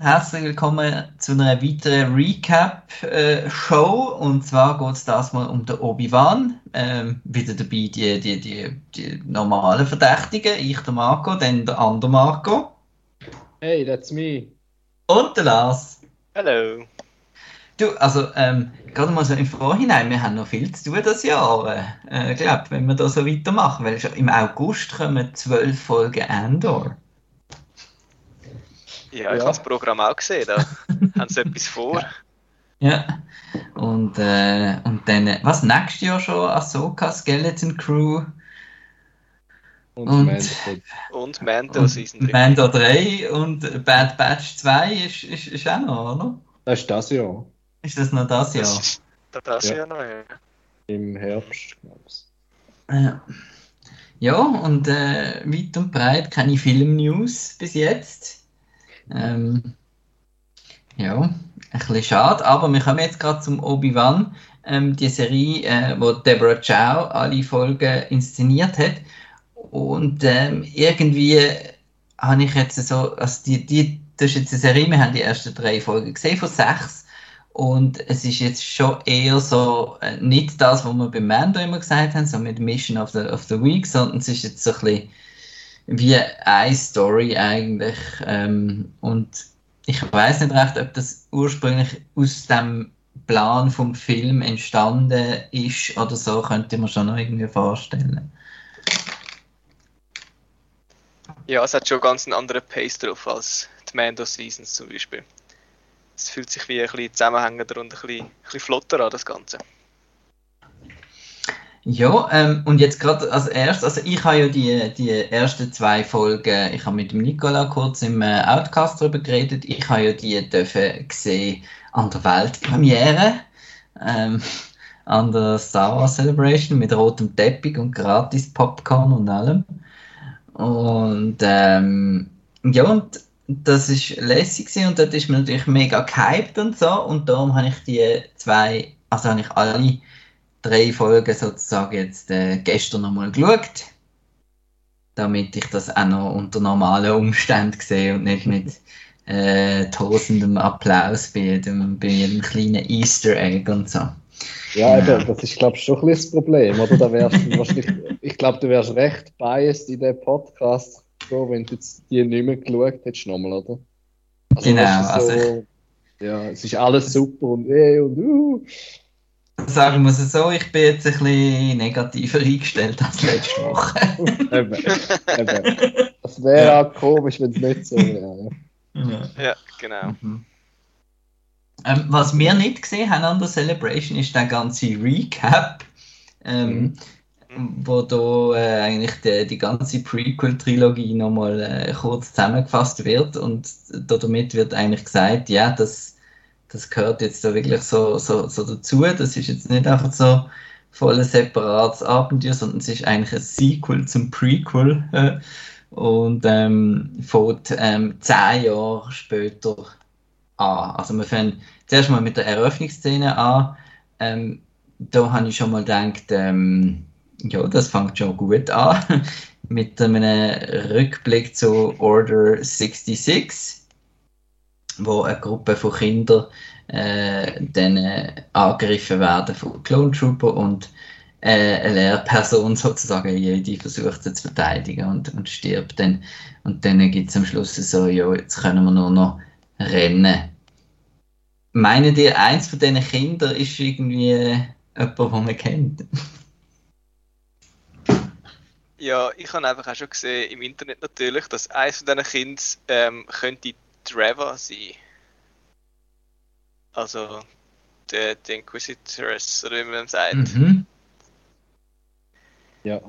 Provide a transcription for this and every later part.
herzlich willkommen zu einer weiteren Recap-Show. Und zwar geht es das mal um den Obi-Wan. Ähm, wieder dabei die, die, die, die normalen Verdächtigen. Ich, der Marco, dann der andere Marco. Hey, that's me. Und der Lars. Hallo. Du, also, ähm, gerade mal so im Vorhinein, wir haben noch viel zu tun das Jahr, äh, glaube wenn wir da so weitermachen, weil schon im August kommen zwölf Folgen Andor. Ja, ich ja. habe das Programm auch gesehen, da haben sie etwas vor. Ja, und, äh, und dann, was, nächstes Jahr schon Ahsoka, Skeleton Crew und, und Mando. Und Mando Season 3. Mando 3 und Bad Batch 2 ist, ist, ist auch noch, oder? Das ist das Jahr. Ist das noch das Jahr? Das ist das ja. Jahr noch, ja. Im Herbst, glaube ich. Ja. Ja, und äh, weit und breit keine Film-News bis jetzt. Ähm, ja, ein bisschen schade, aber wir kommen jetzt gerade zum Obi-Wan, ähm, die Serie, äh, wo Deborah Chow alle Folgen inszeniert hat. Und ähm, irgendwie habe ich jetzt so, also die, die, das ist jetzt eine Serie, wir haben die ersten drei Folgen gesehen von sechs. Und es ist jetzt schon eher so, äh, nicht das, was wir beim Mando immer gesagt haben, so mit Mission of the, of the Week, sondern es ist jetzt so ein bisschen wie eine Story eigentlich. Ähm, und ich weiß nicht recht, ob das ursprünglich aus dem Plan vom Film entstanden ist oder so, könnte man schon noch irgendwie vorstellen. Ja, es hat schon ganz einen anderen Pace drauf als die Mando Seasons zum Beispiel es fühlt sich wie ein bisschen zusammenhängender und ein bisschen, ein bisschen flotter an, das Ganze. Ja, ähm, und jetzt gerade als erstes, also ich habe ja die, die ersten zwei Folgen, ich habe mit dem Nicola kurz im äh, Outcast darüber geredet, ich habe ja die dürfen gesehen an der Weltpremiere, ähm, an der Star Wars Celebration mit rotem Teppich und gratis Popcorn und allem. Und ähm, ja, und das ist lässig und dort ist man natürlich mega gehypt und so und darum habe ich die zwei, also habe ich alle drei Folgen sozusagen jetzt äh, gestern nochmal geschaut, damit ich das auch noch unter normalen Umständen sehe und nicht mit äh, tosendem Applaus bei jedem, bei jedem kleinen Easter Egg und so. Ja, ja. das ist, glaube ich, schon ein bisschen das Problem, oder? Da wärst wahrscheinlich, ich glaube, du wärst recht biased in dem Podcast so, wenn du jetzt die nicht mehr geschaut hättest, nochmal, oder? Also, genau, so, also ja, es ist alles super und eh und uh. Sagen wir es so, ich bin jetzt ein bisschen negativer eingestellt als letzte Woche. eben, eben. Das wäre ja. auch komisch, wenn es nicht so wäre. Ja. ja, genau. Mhm. Ähm, was wir nicht gesehen haben an der Celebration ist der ganze Recap. Ähm, mhm wo da äh, eigentlich die, die ganze Prequel-Trilogie nochmal äh, kurz zusammengefasst wird und damit wird eigentlich gesagt, ja, das, das gehört jetzt da wirklich so, so, so dazu, das ist jetzt nicht einfach so voll ein separates Abenteuer, sondern es ist eigentlich ein Sequel zum Prequel und ähm, fängt ähm, zehn Jahre später an. Also wir fangen zuerst mal mit der Eröffnungsszene an, ähm, da habe ich schon mal gedacht, ähm, ja, das fängt schon gut an. Mit einem Rückblick zu Order 66, wo eine Gruppe von Kindern äh, dann äh, angegriffen werden von Clone Trooper und äh, eine Lehrperson sozusagen jede versucht sie zu verteidigen und, und stirbt dann. Und dann gibt es am Schluss so, ja, jetzt können wir nur noch rennen. Meinen ihr, eins von diesen Kindern ist irgendwie jemand, den man kennt? Ja, ich habe einfach auch schon gesehen im Internet natürlich, dass eines von diesen Kindern ähm, könnte Trevor sein. Also der, der Inquisitoress, oder wie man sagt. Mhm. Ja.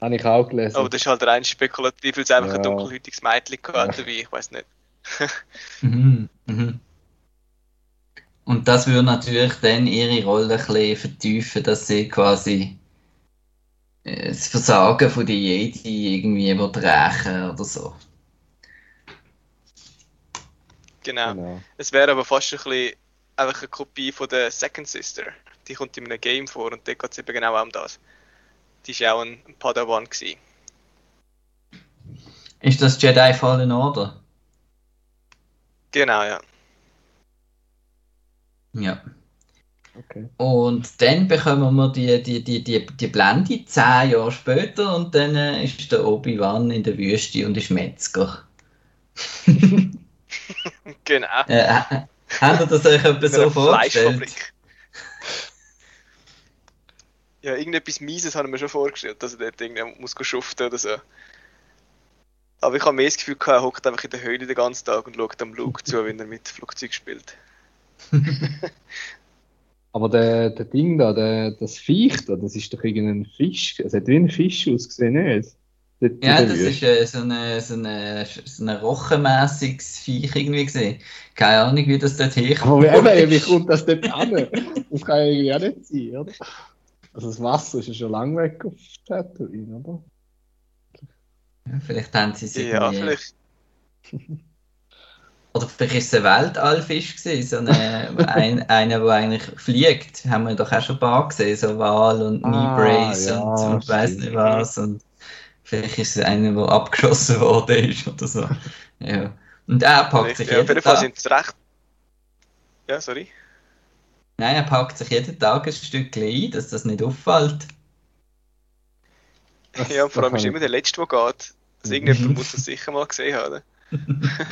Habe ich auch gelesen. Aber das ist halt rein spekulativ, weil es einfach ja. ein dunkelhäutiges Mädchen hat dabei, ich weiß nicht. mhm. Mhm. Und das würde natürlich dann ihre Rolle ein bisschen vertiefen, dass sie quasi das Versagen von der Jedi irgendwie rächen oder so. Genau. genau. Es wäre aber fast ein bisschen einfach eine Kopie von der Second Sister. Die kommt in einem Game vor und dort geht es eben genau um das. Die war auch ein Padawan. Gewesen. Ist das Jedi Fallen Order? Genau, ja. Ja. Okay. Und dann bekommen wir die, die, die, die, die Blende zehn Jahre später und dann äh, ist der Obi-Wan in der Wüste und ist Metzger. genau. Äh, äh, habt ihr das euch etwas so vorgestellt? Ja, irgendetwas Mieses haben wir schon vorgestellt, dass er dort irgendwie muss schuften oder so. Aber ich habe mehr das Gefühl, er hockt einfach in der Höhle den ganzen Tag und schaut am Luke zu, wenn er mit Flugzeug spielt. Aber der, der Ding da, der, das Viech da, das ist doch irgendein Fisch. Es hat wie ein Fisch ausgesehen, nicht? Ja, das ist äh, so ein so eine, so eine rochenmäßiges Viech irgendwie gesehen. Keine Ahnung, wie das dort herkommt. Aber eben, wie kommt das dort an? Das kann ja irgendwie auch nicht sein, oder? Also das Wasser ist ja schon lange weg auf Tatooine, oder? Ja, vielleicht haben sie sich. Ja, vielleicht. Oder vielleicht ist es ein Weltallfisch gewesen, so eine, ein, einer, der eigentlich fliegt. Haben wir doch auch schon ein paar gesehen, so Wal und ah, ja, und, und weiß nicht was. Und vielleicht ist es einer, der abgeschossen worden ist oder so. Ja. Und er packt sich ja, jeden Auf jeden Fall sind es recht. Ja, sorry. Nein, er packt sich jeden Tag ein Stück ein, dass das nicht auffällt. ja, vor allem ist immer der Letzte, der geht. Also irgendjemand muss das sicher mal gesehen haben.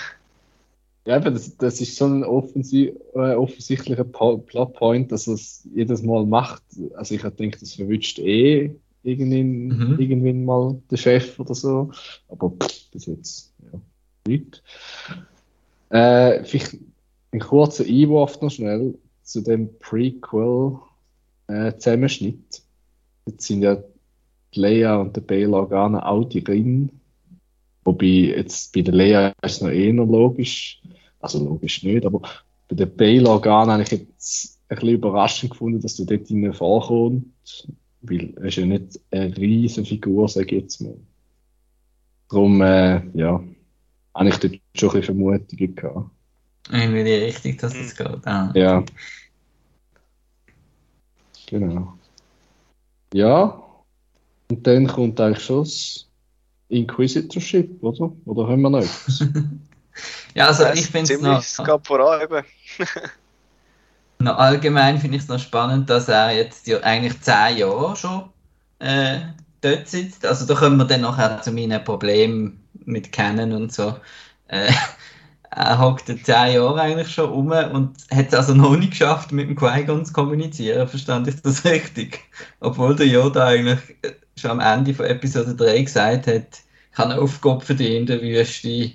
Ja, aber das, das ist so ein offensi äh, offensichtlicher Plotpoint, dass er es jedes Mal macht. Also ich denke, das verwünscht eh irgendwann, mhm. irgendwann mal der Chef oder so. Aber pff, bis jetzt, ja, nicht. Äh, vielleicht ein kurzer Einwurf noch schnell zu dem Prequel-Zusammenschnitt. Äh, Jetzt sind ja die Leia und der Bail Organa auch die drin. Wobei jetzt bei der Leia ist es noch eher logisch, also logisch nicht, aber bei den Bail-Organen habe ich jetzt ein bisschen überraschend gefunden, dass du dort vorkommst, weil er ist ja nicht eine riesige Figur, sage ich jetzt mal. Darum, äh, ja, habe ich dort schon ein bisschen Vermutungen gehabt. Irgendwie die Richtung, dass es geht. Ah. Ja. Genau. Ja, und dann kommt eigentlich schon das Inquisitorship, oder? Oder haben wir noch etwas? Ja, also ich finde es noch... Es gab voran eben. noch allgemein finde ich es noch spannend, dass er jetzt ja eigentlich zehn Jahre schon äh, dort sitzt. Also da kommen wir dann nachher zu meinen Problemen mit Canon und so. Äh, er hockt zehn Jahre eigentlich schon um und hat es also noch nicht geschafft, mit dem Qui-Gon zu kommunizieren. Verstand ich das richtig? Obwohl der Yoda eigentlich schon am Ende von Episode 3 gesagt hat, ich habe eine Aufgabe dich in der Wüste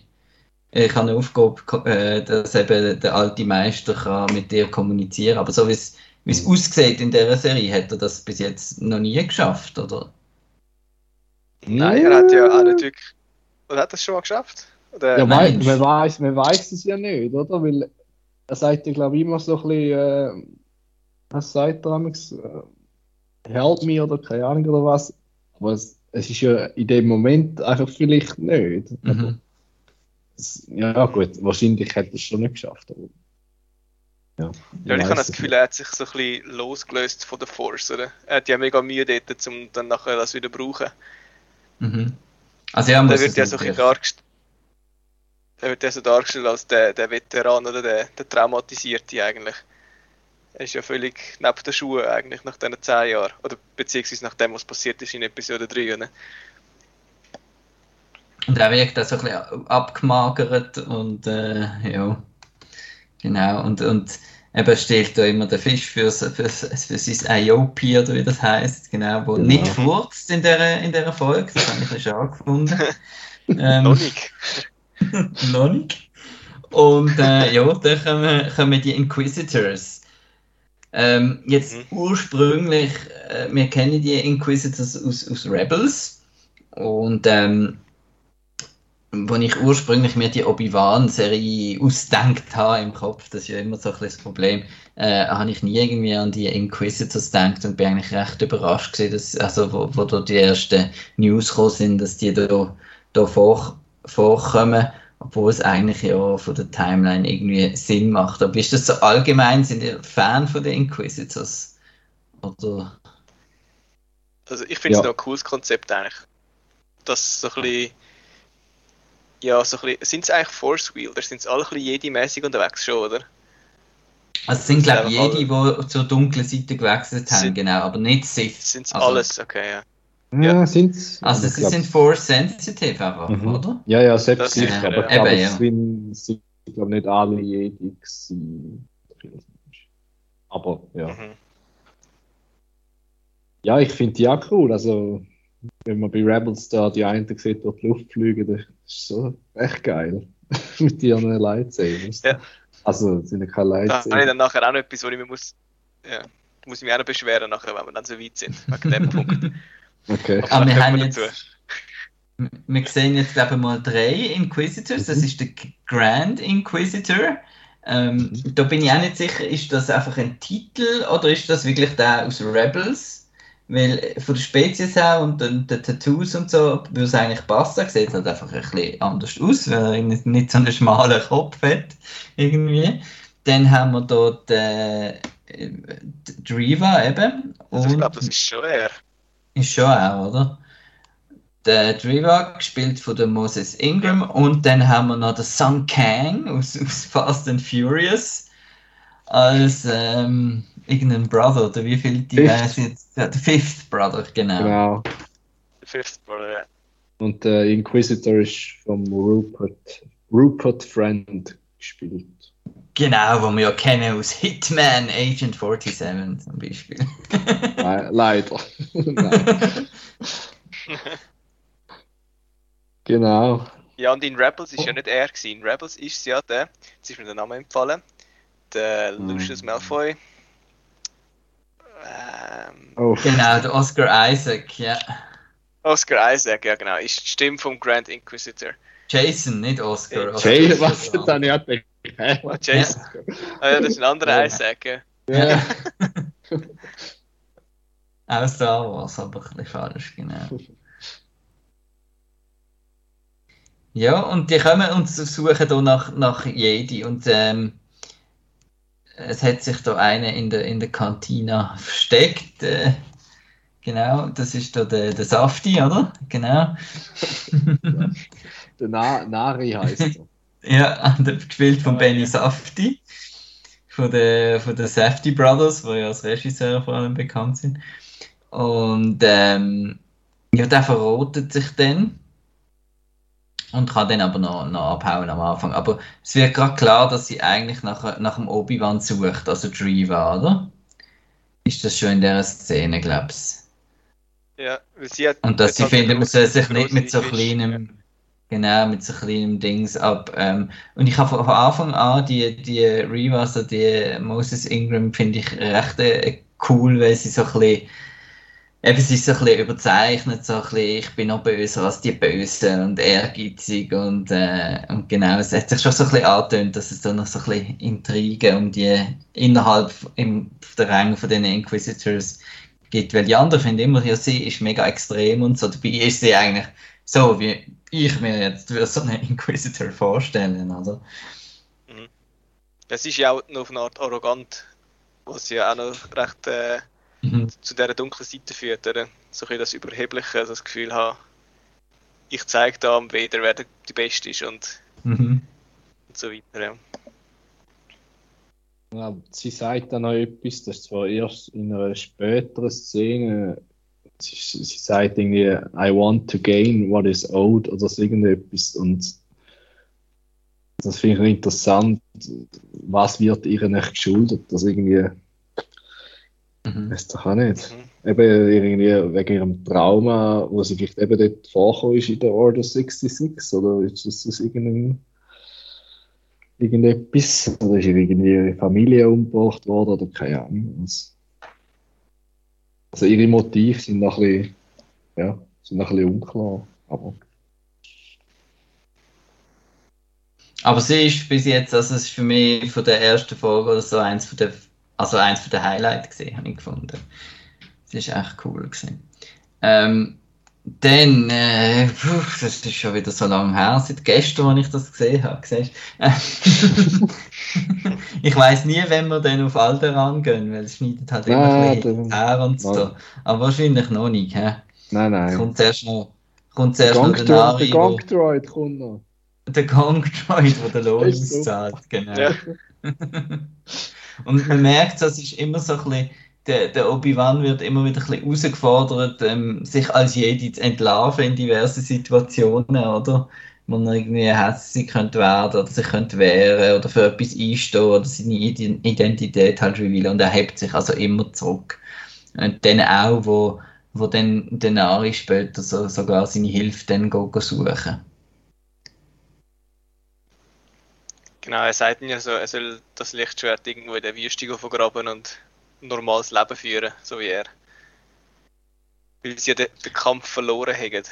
ich habe eine Aufgabe, äh, dass eben der alte Meister kann mit dir kommunizieren Aber so wie es, wie es aussieht in dieser Serie, hat er das bis jetzt noch nie geschafft, oder? Nein, er hat ja auch nicht wirklich. Oder hat er es schon mal geschafft? Oder? Ja, Nein, man, weiß, man weiß es ja nicht, oder? Weil er sagt ja, glaube ich, immer so ein bisschen, äh, was sagt er damals? Äh, help me oder keine Ahnung oder was. Aber es, es ist ja in dem Moment einfach vielleicht nicht. Mhm ja, gut, wahrscheinlich hätte er es schon nicht geschafft. Aber, ja, ja ich habe das Gefühl, er hat sich so ein bisschen losgelöst von der Force, oder? Er hat ja mega Mühe dort, um dann nachher das wieder zu brauchen. Mhm. Also ja, der wird ja so ein dargestellt. Der wird ja so dargestellt als der, der Veteran oder der, der Traumatisierte eigentlich. Er ist ja völlig neben den Schuhen eigentlich nach diesen 10 Jahren. Oder beziehungsweise nach dem, was passiert ist in Episode 3. Ne? Und er wirkt auch so ein bisschen abgemagert und äh, ja, genau. Und, und eben stellt da immer der Fisch für, für, für sein IOP oder wie das heißt, genau, wo genau. nicht furzt in der, in der Folge. Das habe ich ein schade gefunden. ähm, noch nicht. noch nicht. Und äh, ja, dann kommen, kommen die Inquisitors. Ähm, jetzt mhm. ursprünglich, äh, wir kennen die Inquisitors aus, aus Rebels. Und ähm, wo ich ursprünglich mir die Obi-Wan-Serie ausdenkt habe im Kopf, das ist ja immer so ein das Problem, äh, habe ich nie irgendwie an die Inquisitors gedacht und bin eigentlich recht überrascht gewesen, dass, also wo, wo da die ersten News gekommen sind, dass die da, da vor, vorkommen, obwohl es eigentlich ja von der Timeline irgendwie Sinn macht. Aber ist das so allgemein, sind ihr Fan von den Inquisitors? Oder? Also ich finde es ja. noch ein cooles Konzept eigentlich, dass so ein bisschen Ja, so ein bisschen, sind es eigentlich Force Wheel, oder sind es alle ein bisschen Jedi-mäßig unterwegs schon, oder? Also es sind, glaube ich, jede, die zur dunklen Seite gewechselt haben, Sind- genau, aber nicht Sith. Sind es Also- alles, okay, ja. Ja, Ja. sind's. Also sie sind Force sensitive einfach, Mhm. oder? Ja, ja, selbst Das sicher, sicher, aber ja. ich glaube, Eben, ja. sind, sind glaub, nicht alle Jedi gewesen. Aber ja. Mhm. Ja, ich finde die auch cool. Also, wenn man bei Rebels da die einen sieht, durch die Luft fliegen, das ist so echt geil. Mit ihren Lightsabers. Ja. Also, es sind ja keine Da habe ich Lightsabers. dann nachher auch noch etwas, wo ich mich muss, ja, muss ich mich auch noch beschweren, nachher, wenn wir dann so weit sind, wegen dem Punkt. Okay. Aber wir vielleicht haben kommen jetzt, dazu. wir sehen jetzt glaube ich mal drei Inquisitors, das Mhm. ist der Grand Inquisitor. Ähm, da bin ich auch nicht sicher, ist das einfach ein Titel oder ist das wirklich der aus Rebels? Weil äh, von der Spezies her und den, den Tattoos und so würde es eigentlich passen. Er sieht halt einfach ein bisschen anders aus, weil er nicht, so einen schmalen Kopf hat. Irgendwie. Dann haben wir dort äh, äh, Driva eben. Also ich glaube, das ist schon er. ist schon auch, oder? Der Driva, gespielt von der Moses Ingram. Und dann haben wir noch den Sun Kang aus, aus Fast and Furious. Als ähm, irgendein Brother, oder wie viel die wären es jetzt? Ja, der Fifth Brother, genau. Genau. Der Fifth Brother, ja. Und der Inquisitor ist vom Rupert, Rupert Friend gespielt. Genau, wo wir ja kennen aus Hitman Agent 47 zum Beispiel. Le leider. Nein. genau. Ja, und in Rebels ist ja nicht er gewesen. In Rebels ist es ja der, jetzt ist mir der Name empfallen, der Lucius Mhm. Malfoy. Ähm, Oh, genau, der Oscar Isaac, ja. Oscar Isaac, ja genau, ist die Stimme vom Grand Inquisitor. Jason, nicht Oscar. Ja, Oscar Jay, ist was der dann ja Jason. Ah, ja, das ist ein anderer. Isaac, ja. Ja. Auch Star Wars, aber ein bisschen falsch, genau. Ja, und die kommen und suchen hier nach, nach Jedi und ähm, es hat sich da einer in der, in der Kantina versteckt. Äh, genau, das ist da der, der Safti, oder? Genau. Der Na Nari heißt er. Ja, der gespielt von Ah, Benny ja. Safdie, von den von der Safdie Brothers, die ja als Regisseur vor allem bekannt sind. Und ähm, ja, der verrotet sich dann und kann dann aber noch, noch abhauen am Anfang. Aber es wird gerade klar, dass sie eigentlich nach, nach dem Obi-Wan sucht, also Driva, oder? Ist das schon in der Szene, glaubst Ja, sie hat Und dass sie halt finden, man soll sich nicht mit so kleinem, genau, mit so kleinem Dings ab. Ähm, und ich habe von, Anfang an die, die Reva, also die Moses Ingram, finde ich recht äh, cool, weil sie so ein bisschen, eben, sie ist so ein bisschen überzeichnet, so ein bisschen, ich bin noch böser als die Bösen und ehrgeizig und, äh, und genau, es hat sich schon so ein bisschen angetönt, dass es da noch so ein bisschen Intrigen um die, innerhalb im, der Ränge von den Inquisitors gibt, weil die anderen finden immer, ja, sie ist mega extrem und so, dabei ist sie eigentlich so, wie ich mir jetzt würde so einen Inquisitor vorstellen, oder? Es ist ja auch noch auf eine Art arrogant, was ja auch noch recht äh, Mhm. zu dieser dunklen Seite führt, oder? So ein bisschen das Überhebliche, das Gefühl haben, ich zeige da am Weder, wer der die Beste ist und, Mhm. und so weiter. Ja. Ja, sie sagt dann noch etwas, das ist zwar erst in einer späteren Szene. Sie, sie sagt irgendwie, I want to gain what is owed oder so irgendetwas. Und das finde ich interessant. Was wird ihr nicht geschuldet? Das irgendwie, Mhm. weiß doch auch nicht. Mhm. Eben irgendwie wegen ihrem Trauma, wo sie vielleicht eben dort vorkommen ist in der Order 66, oder ist das aus irgendeinem irgendetwas, oder ist irgendwie ihre Familie umgebracht worden, oder keine Ahnung. Also, also ihre Motive sind noch ein bisschen, ja, sind noch ein bisschen unklar, aber Aber sie ist bis jetzt, also es ist für mich von der ersten Folge oder so eins von der, also eins der Highlights gesehen, habe ich gefunden. Das ist echt cool gewesen. Ähm, dann, äh, puh, das ist schon wieder so lange her, seit gestern, als ich das gesehen habe. Siehst ich weiß nie, wenn wir dann auf Alderan gehen, weil es schneidet halt immer Ah, ein her und so. Ja. Aber wahrscheinlich noch nicht. Hä? nein, nein. Kommt zuerst noch, kommt zuerst noch Gong der der Nari, wo- Gong Droid kommt noch. der Kong Droid, der den Lohn auszahlt. Genau. Und man merkt, das ist immer so ein bisschen, der, der Obi-Wan wird immer wieder ein bisschen herausgefordert, ähm, sich als Jedi zu entlarven in diversen Situationen, oder? Wo er irgendwie hässlich könnte werden oder sich könnte wehren oder für etwas einstehen oder seine Ide- Identität halt revealen und er hebt sich also immer zurück. Und dann auch, wo, wo dann Denari später so, sogar seine Hilfe dann go, go. Genau, er sagt ja so, er soll das Lichtschwert irgendwo in der Wüste vergraben und ein normales Leben führen, so wie er. Weil sie ja den, den Kampf verloren haben.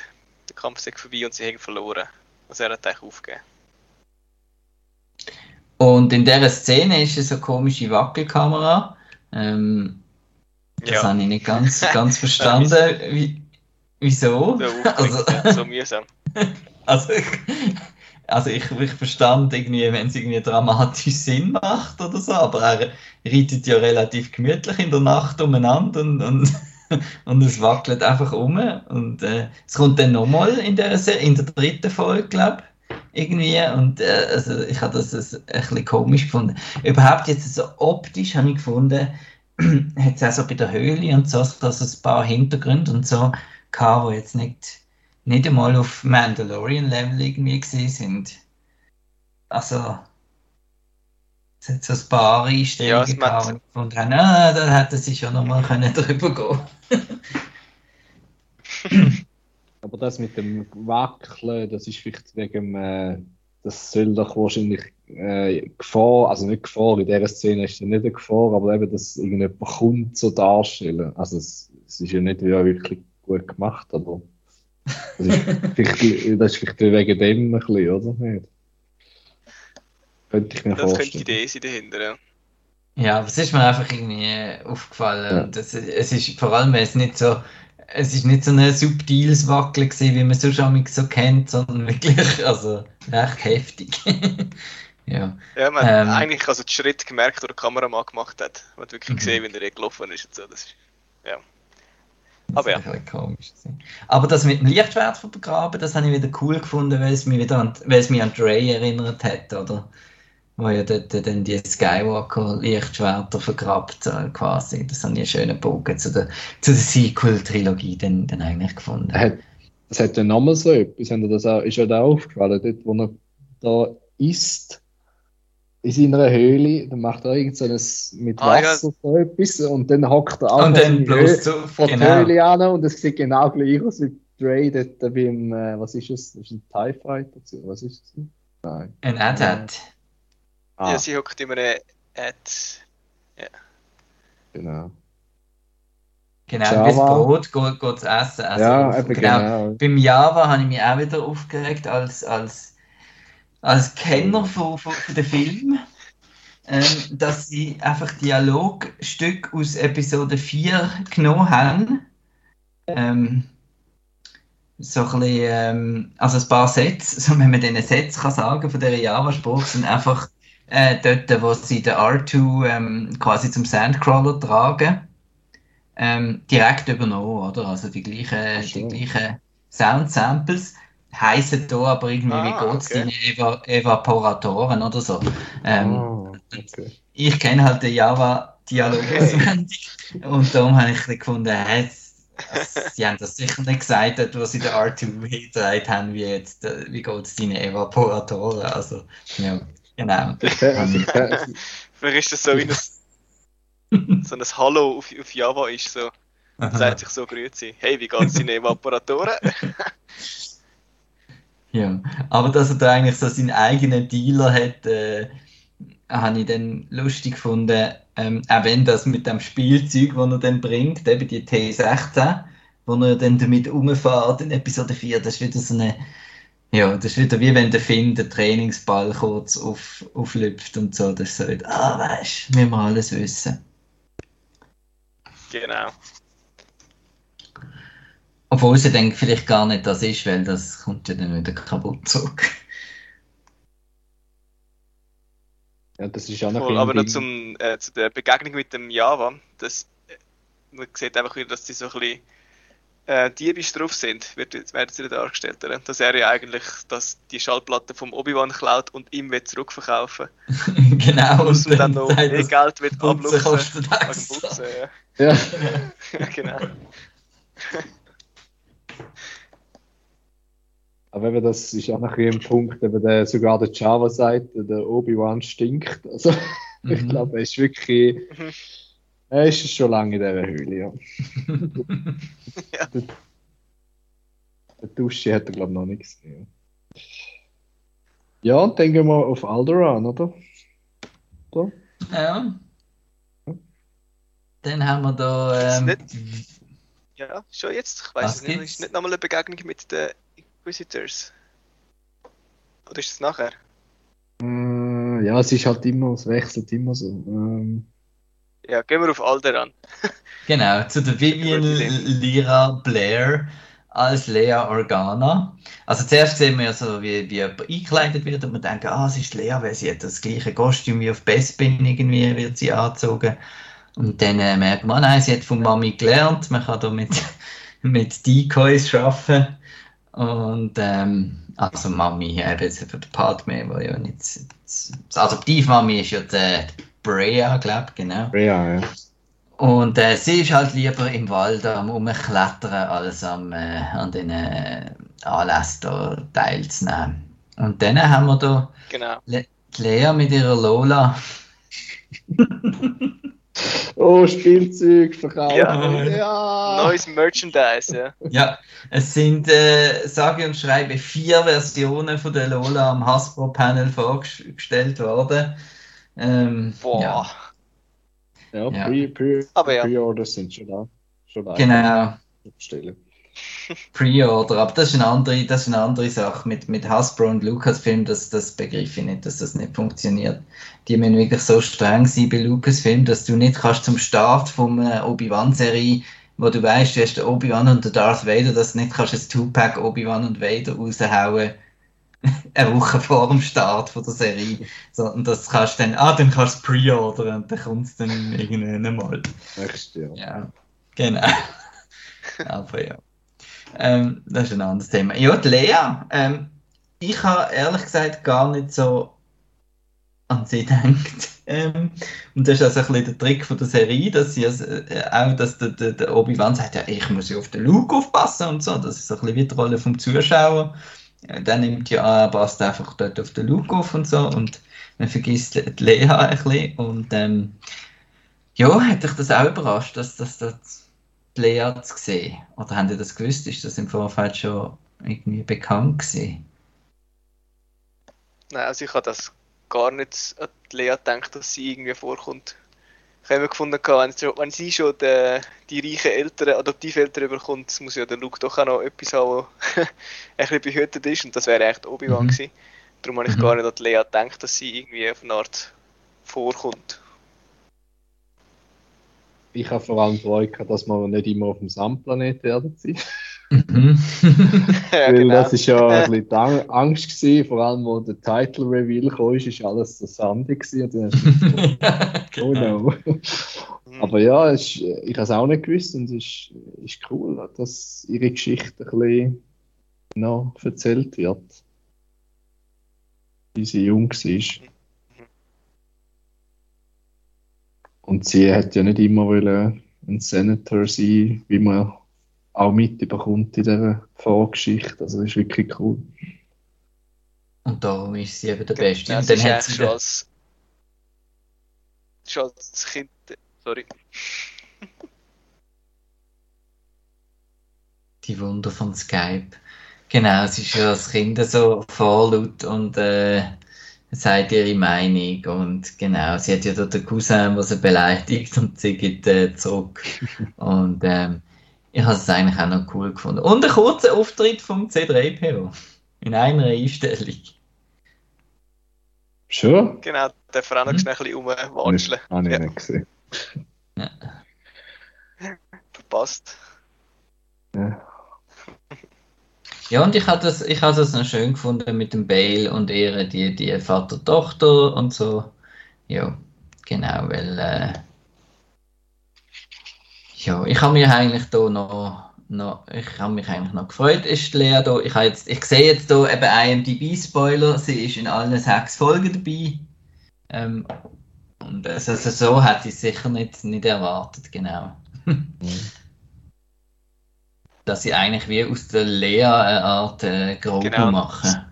Der Kampf ist vorbei und sie haben verloren. Also er hat eigentlich aufgegeben. Und in dieser Szene ist es eine komische Wackelkamera. Ähm, das Ja, habe ich nicht ganz, ganz verstanden. Wie, wieso? so Also, so mühsam. also, also ich, ich verstand irgendwie, wenn es irgendwie dramatisch Sinn macht oder so, aber er reitet ja relativ gemütlich in der Nacht umeinander und, und, und es wackelt einfach um. Und äh, es kommt dann nochmal in der, in der dritten Folge, glaube ich. Irgendwie, und äh, also ich habe das ein, bisschen komisch gefunden. Überhaupt jetzt so optisch habe ich gefunden, hat es auch so bei der Höhle und so, so ein paar Hintergründe und so gehabt, die jetzt nicht, nicht einmal auf Mandalorian-Level irgendwie gesehen sind. Also, es hat so ein paar Ja, Einstellungen es gehabt, ich gefunden habe, ah, da hätten sie schon nochmal können drüber gehen Aber das mit dem Wackeln, das ist vielleicht wegen, äh, das soll doch wahrscheinlich äh, Gefahr, also nicht Gefahr, in dieser Szene ist ja nicht eine Gefahr, aber eben, dass irgendjemand kommt, so darstellen. Also es, es ist ja nicht wirklich gut gemacht, aber das ist vielleicht, das ist vielleicht wegen dem ein bisschen, oder? Nicht? Könnte ich mir Das könnte die vorstellen. Idee sein dahinter, ja. Ja, aber es ist mir einfach irgendwie äh, aufgefallen. Ja. Und es, es ist vor allem, es ist nicht so, es ist nicht so ein subtiles Wackeln gewesen, wie man sonst schon so kennt, sondern wirklich, also recht heftig. ja. Ja, man hat Ähm. eigentlich also den Schritt gemerkt, den der Kameramann gemacht hat. Man hat wirklich Mhm. gesehen, wie er gelaufen ist und so. Das ist, ja. Das Aber ist ein komisch. Aber das mit dem Lichtschwert vergraben, das habe ich wieder cool gefunden, weil es mich wieder an, weil es mich an Dre erinnert hat, oder? Wo ja dort dann die Skywalker-Lichtschwerter vergrabt, äh, quasi. Das habe ich einen schönen Bogen zu der, zu der Sequel-Trilogie dann, dann eigentlich gefunden. Er hat, es hat ja nochmal so etwas, haben dir das auch, ist euch da aufgefallen, dort, wo er da isst, in seiner Höhle, dann macht er irgend so ein, mit Ah, ja. Wasser so etwas und dann hockt er auch Und vor dann bloß Höhle- die genau. Höhle an und es sieht genau gleich aus wie Dre dort beim, äh, was ist es, das ist ein TIE Fighter, was ist es? Nein. Ein Ad-Hat. Ah, ja, sie hockt in einem Ad. genau. Genau, Java. bis Brot geht, geht's essen. Also ja, genau. genau. Beim Java habe ich mich auch wieder aufgeregt als, als, als Kenner von, von, von den Filmen, ähm, dass sie einfach Dialogstücke aus Episode 4 genommen haben. Ähm, so ein bisschen, ähm, also ein paar Sätze, so wenn man diesen Sätze kann sagen von dieser Java-Sprache, sind einfach äh, dort, wo sie den R2 ähm, quasi zum Sandcrawler tragen ähm, direkt übernommen, oder? Also die gleichen, die gleichen Sound-Samples heißen da aber irgendwie, Ah, wie geht's okay. deine Eva Evaporatoren oder so. Ähm, Ah, okay. ich kenne halt den Java-Dialog Okay. auswendig und darum habe ich gefunden, s- sie haben das sicher nicht gesagt, wo sie den R2 hingetragen haben, wie jetzt, äh, wie geht's deine Evaporatoren, also, ja, genau. Vielleicht ist das so wie ein, so ein Hallo auf, auf Java ist so. Sagt sich so grüezi. Hey, wie geht's deinen Evaporatoren? Ja, aber dass er da eigentlich so seinen eigenen Dealer hat, äh, habe ich dann lustig gefunden. Ähm, auch wenn das mit dem Spielzeug, das er dann bringt, eben die T16, wo er dann damit umfährt in Episode 4, das ist wieder so eine, ja, das ist wieder wie wenn der Finn den Trainingsball kurz auf, auflüpft und so. Das ist so, wieder, ah, weißt wir alles wissen. genau. Obwohl sie dann vielleicht gar nicht das ist, weil das kommt ja dann wieder kaputt zurück. Ja, das ist auch noch ein aber noch zum, äh, zu der Begegnung mit dem Java. Das, äh, man sieht einfach wieder, dass sie so ein bisschen äh, diebisch drauf sind, wird, werden sie dargestellt. Oder? Dass er ja eigentlich dass die Schallplatte vom Obi-Wan klaut und ihm wird zurückverkaufen. genau. Und dann noch sagt, mehr Geld wird abluchsen. Ja. ja, genau. Aber eben, das ist auch noch ein Punkt, eben der, sogar der Java sagt, der Obi-Wan stinkt. Also, ich Mhm. glaube, er ist wirklich, Mhm. er ist schon lange in dieser Höhle, ja. Ja. Der, der Dusche hat er, glaube ich, noch nicht gesehen. Ja, und dann gehen wir auf Alderaan, oder? oder? ja. Dann haben wir da. Ähm, Ja, schon jetzt. Ich weiß es nicht. gibt's? Ist nicht nochmal eine Begegnung mit den Inquisitors? Oder ist es nachher? Äh, ja, es ist halt immer, es wechselt immer so. Ähm, Ja, gehen wir auf Alderan. Genau, zu der Vivian. Lyra Blair als Lea Organa. Also zuerst sehen wir ja so, wie, wie jemand eingekleidet wird und wir denken, ah, es ist Lea, weil sie hat das gleiche Kostüm wie auf Bespin irgendwie wird sie angezogen. Und dann äh, merkt man, nein, sie hat von Mami gelernt, man kann da mit, mit Decoys arbeiten. Und ähm, also Mami, eben jetzt für den Padme, wo ja nicht, die Adoptivmami ist ja die Brea, glaube ich, genau. ja, ja. Und äh, sie ist halt lieber im Wald am Umklettern, als am, äh, an den äh, Anlässen da teilzunehmen. Und dann haben wir da Genau. die Lea mit ihrer Lola. Oh, Spielzeug verkaufen. Ja. ja. Neues Merchandise, ja. Ja, es sind, äh, sage und schreibe, vier Versionen von der Lola am Hasbro-Panel vorgestellt worden. Ähm, Boah. ja, Ja, Ja. Pre, Pre, Aber ja. Pre-Orders sind schon da. Schon da. genau. Bestellen. Pre-Order, aber das ist eine andere, das ist eine andere Sache. Mit, mit Hasbro und Lucasfilm, das, das begreife ich nicht, dass das nicht funktioniert. Die müssen wirklich so streng sein bei Lucasfilm, dass du nicht kannst zum Start von einer Obi-Wan-Serie, wo du weißt, du hast den Obi-Wan und den Darth Vader, dass du nicht kannst ein Two-Pack Obi-Wan und Vader raushauen, eine Woche vor dem Start von der Serie, sondern das kannst du dann, ah, dann kannst du pre-ordern und dann kommt es dann irgendwann mal. Nächstes Jahr. Ja, genau. Aber ja. Ähm, das ist ein anderes Thema. Ja, die Lea. Ähm, ich habe ehrlich gesagt gar nicht so an sie gedacht. Ähm, und das ist also ein bisschen der Trick von der Serie, dass sie also, äh, auch, dass der, der, der Obi-Wan sagt, ja, ich muss ja auf den Luke aufpassen und so. Das ist ein bisschen wie die Rolle vom Zuschauer. Äh, Der nimmt ja an, passt einfach dort auf den Luke auf und so. Und man vergisst die Lea ein bisschen. Und ähm, ja, hat dich das auch überrascht, dass das, das die Lea zu sehen? Oder haben die das gewusst? Ist das im Vorfeld schon irgendwie bekannt gewesen? Nein, also ich habe das gar nicht an die Lea gedacht, dass sie irgendwie vorkommt. Ich habe immer gefunden, wenn sie, wenn sie schon die, die reichen Eltern, Adoptiveltern bekommt, muss ja der Luke doch auch noch etwas haben, das ein bisschen behütet ist. Und das wäre echt Obi-Wan Mhm. gewesen. Darum habe ich Mhm. gar nicht an die Lea gedacht, dass sie irgendwie auf eine Art vorkommt. Ich habe vor allem Freude gehabt, dass wir nicht immer auf dem Sandplanet werden sind. Mhm. ja, Weil genau. das ist ja ein bisschen Angst gewesen, vor allem wo der Title Reveal kam, ist, ist alles so sandig gewesen. Und dann ja, oh genau. no. Mhm. Aber ja, es ist, ich habe es auch nicht gewusst und es ist, ist cool, dass ihre Geschichte ein bisschen noch erzählt wird. Wie sie jung war. Und sie hat ja nicht immer wollen ein Senator sein, wie man auch mitbekommt in dieser Vorgeschichte. Also das ist wirklich cool. Und darum ist sie eben der Beste. Ja, Und dann ist hat sie schon als, schon als Kind. Sorry. die Wunder von Skype. Genau, sie ist ja als Kind so vorlaut und äh, sagt ihre Meinung. Und genau, sie hat ja dort den Cousin, der sie beleidigt und sie geht äh, zurück. Und ähm, ich habe es eigentlich auch noch cool gefunden. Und ein kurzer Auftritt vom C3PO. In einer Einstellung. Schon? Genau, darf er auch noch Mhm. schnell ein bisschen rumwatscheln. Habe ich Ja. nicht gesehen. Verpasst. Ja. Ja, und ich habe das, ich habe das noch schön gefunden mit dem Bale und ihr, die, die Vater-Tochter und so. Ja, genau, weil, äh, ja, ich habe mir eigentlich da noch, noch, ich habe mich eigentlich noch gefreut, ist Lea da. Ich, jetzt, ich sehe jetzt hier eben IMDb-Spoiler, sie ist in allen sechs Folgen dabei. Ähm, und also, so hätte ich sicher nicht, nicht erwartet, genau. Dass sie eigentlich wie aus der Lea eine Art äh, Grogu genau. machen.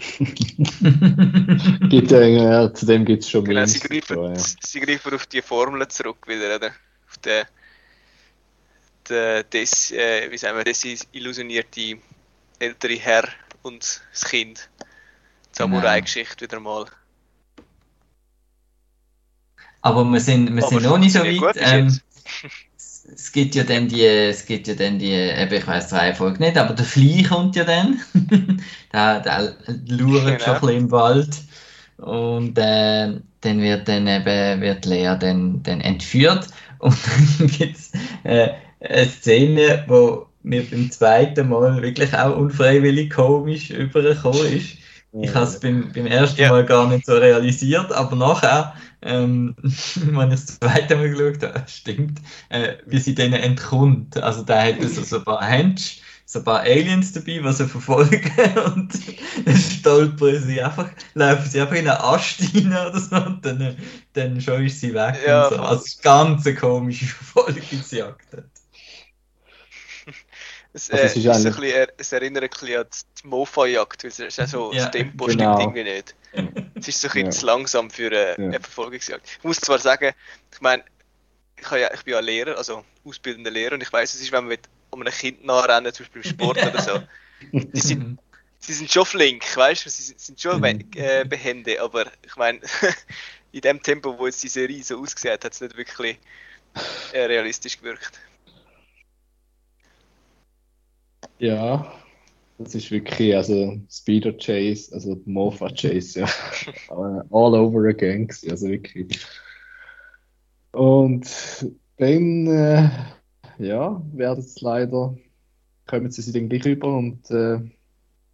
gibt ja, ja, zu dem gibt es schon genau, sie greifen, ja. sie greifen auf die Formel zurück wieder, oder? Auf den, den des, äh, wie sagen wir, desillusionierte ältere Herr und das Kind. Die Samurai-Geschichte wieder mal. Aber wir sind, wir sind noch nicht so weit. Ähm, es gibt ja dann die, es gibt ja dann die, eben, ich weiß drei Folgen nicht, aber der Fly kommt ja dann. der, der lauert genau. schon ein bisschen im Wald. Und äh, dann wird dann eben, wird Lea dann, dann entführt. Und dann gibt es äh, eine Szene, wo mir beim zweiten Mal wirklich auch unfreiwillig komisch übergekommen ist. Ich habe es beim, beim ersten ja. Mal gar nicht so realisiert, aber nachher, ähm, wenn ich das zweite Mal geschaut habe, stimmt, äh, wie sie denen entkommt. Also da hat so, so ein paar Hench, so ein paar Aliens dabei, die sie verfolgen und dann stolpern sie einfach, laufen sie einfach in einen Ast rein oder so und dann, dann schon ist sie weg. Ja, und so. Also ganz eine komische Verfolgungsjagd. Es, äh, ist ist ein bisschen, es erinnert ein bisschen an die Mofa-Jagd, weil es ist so, ja, das Tempo genau. stimmt irgendwie nicht. Es ist so ein bisschen ja. zu langsam für eine, ja. eine Verfolgungsjagd. Ich muss zwar sagen, ich meine, ich, ja, ich bin ja Lehrer, also ausbildender Lehrer, und ich weiß, es ist, wenn man um ein Kind nachrennen, zum Beispiel im Sport oder so, die sind, sie sind schon flink, weißt du, sie sind schon mhm. äh, behende, aber ich meine, in dem Tempo, wo jetzt die Serie so ausgesehen hat, hat es nicht wirklich äh, realistisch gewirkt. Ja, das ist wirklich, also Speeder Chase, also Mofa Chase, ja. All over again, also wirklich. Und dann, äh, ja, werden es leider, kommen sie dann gleich rüber und äh,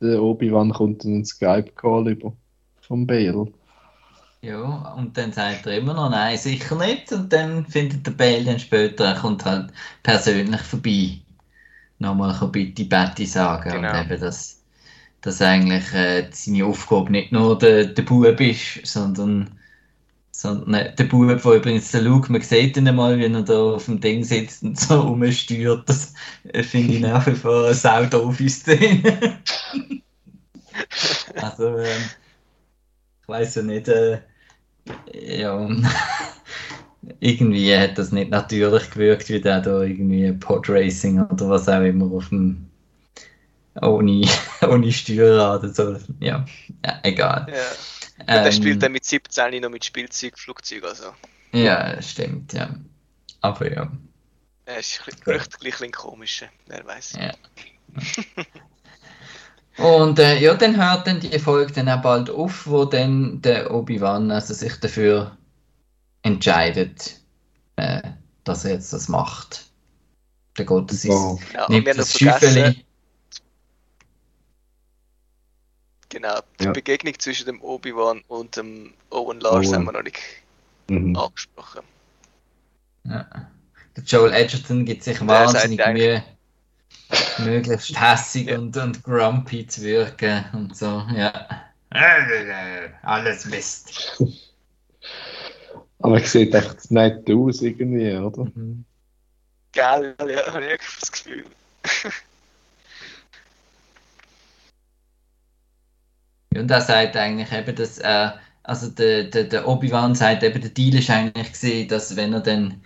der Obi-Wan kommt einen Skype-Call über vom Bale. Ja, und dann sagt er immer noch, nein, sicher nicht. Und dann findet der Bale dann später, er kommt halt persönlich vorbei nochmal bitte Betty sagen. Genau. Und eben, dass, dass eigentlich äh, seine Aufgabe nicht nur der, der Bub ist, sondern, sondern der Bub, der übrigens der Luke, man sieht ihn mal, wie er da auf dem Ding sitzt und so rumsteuert. Das äh, finde ich nach wie vor eine saudoofe Szene. also, ähm, ich weiß ja nicht, äh, ja irgendwie hat das nicht natürlich gewirkt, wie der da irgendwie Podracing oder was auch immer auf dem ohne, ohne Steuerrad oder so. Ja, ja egal. Ja. Ähm, der spielt dann mit 17 noch mit Spielzeug, Flugzeug also. Ja, stimmt, ja. Aber ja. Er ist ein bisschen komisch, wer weiß. Ja. Und äh, ja, dann hört dann die Folge dann auch bald auf, wo dann der Obi-Wan also sich dafür entscheidet, äh, dass er jetzt das macht. Der Gott, das ist, wow. ja, nimmt das Schiffeli. Genau, die ja. Begegnung zwischen dem Obi-Wan und dem Owen Lars Owen. haben wir noch nicht mhm. angesprochen. Ja. Der Joel Edgerton gibt sich Der wahnsinnig Mühe, möglichst hässig ja. und, und grumpy zu wirken und so, ja. Alles Mist. Aber es sieht echt nett aus irgendwie, oder? Mhm. Geil, ja, habe ich das Gefühl. und er sagt eigentlich eben, dass äh, also der, der, der Obi-Wan sagt eben, der Deal ist eigentlich gesehen, dass wenn er dann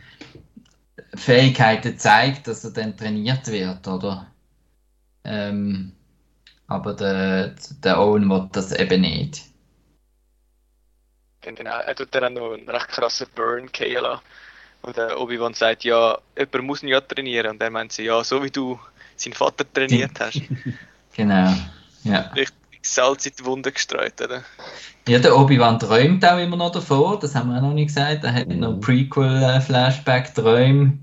Fähigkeiten zeigt, dass er dann trainiert wird, oder? Ähm, aber der, der Owen will das eben nicht. Genau, er tut dann noch einen recht krassen Burn killen Und der Obi-Wan sagt, ja, jemand muss ihn ja trainieren. Und er meint sie, ja, so wie du seinen Vater trainiert hast. genau, ja. Richtig Salz in die Wunde gestreut, oder? Ja, der Obi-Wan träumt auch immer noch davor, das haben wir auch noch nicht gesagt. Er hat noch Prequel-Flashback-Träume.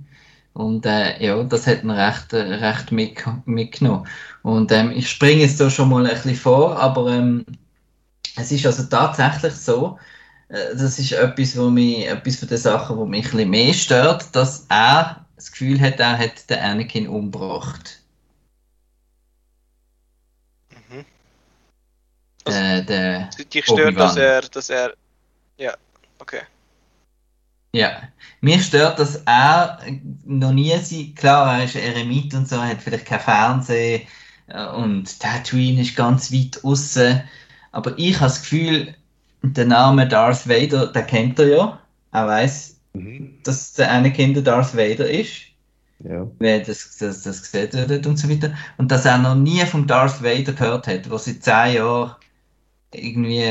Und äh, ja, das hat ihn recht, äh, recht mit, mitgenommen. Und ähm, ich springe jetzt da schon mal ein bisschen vor, aber ähm, es ist also tatsächlich so, äh, das ist etwas, wo mich, etwas von den Sachen, wo mich ein mehr stört, dass er das Gefühl hat, er hat den Anakin umgebracht. Mhm. Der, der, Dich stört, dass er, dass er. Ja, okay. ja. Mir stört, dass er noch nie sie, klar, er ist ein Eremit und so, hat vielleicht kein Fernsehen äh, und Tatooine ist ganz weit außen. Aber ich habe das Gefühl, der Name Darth Vader, den kennt er ja. Er weiß, Mhm. dass der Anakin der Darth Vader ist. Ja. weil das, das, das gesehen wird und so weiter. Und dass er noch nie vom Darth Vader gehört hat, der seit 10 Jahren irgendwie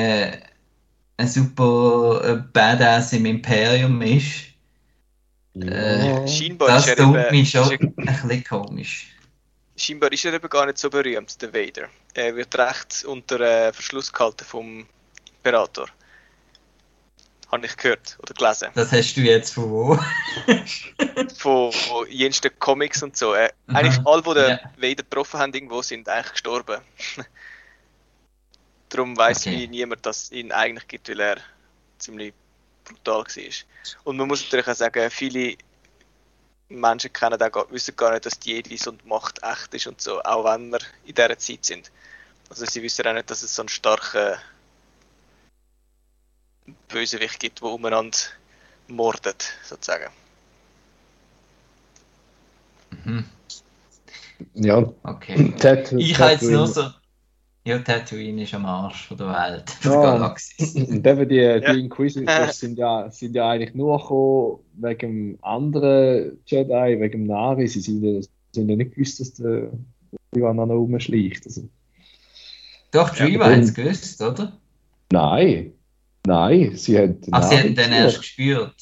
ein super äh, Badass im Imperium ist. Äh, Scheinbar Das ist er tut eben, mich schon ein bisschen komisch. scheinbar ist er eben gar nicht so berühmt, der Vader. Er wird recht unter äh, Verschluss gehalten vom Imperator. Habe ich gehört oder gelesen. Das hast du jetzt von wo? Von, von jensten Comics und so. Äh. Eigentlich alle, die den Ja. Vader getroffen haben, irgendwo sind eigentlich gestorben. Darum weiß Okay. niemand, dass es ihn eigentlich gibt, weil er ziemlich brutal war. Und man muss natürlich auch sagen, viele Menschen kennen auch, wissen gar nicht, dass die Jedis und Macht echt ist und so, auch wenn wir in dieser Zeit sind. Also sie wissen auch nicht, dass es so einen starken Bösewicht gibt, der umeinander mordet, sozusagen. Mhm. Ja, Okay. Tat Ich habe jetzt nur so. Ja, Tatooine ist am Arsch von der Welt, von Ja. der Galaxis. Und eben die, Ja. die Inquisitors sind ja, sind ja eigentlich nur gekommen wegen dem anderen Jedi, wegen dem Nari. Sie sind ja, sind ja nicht gewusst, dass der Obi-Wan noch rumschleicht. Also, Doch, Ja, Dreamer hat es gewusst, oder? nein, nein, sie haben den Ach, sie haben den erst gespürt.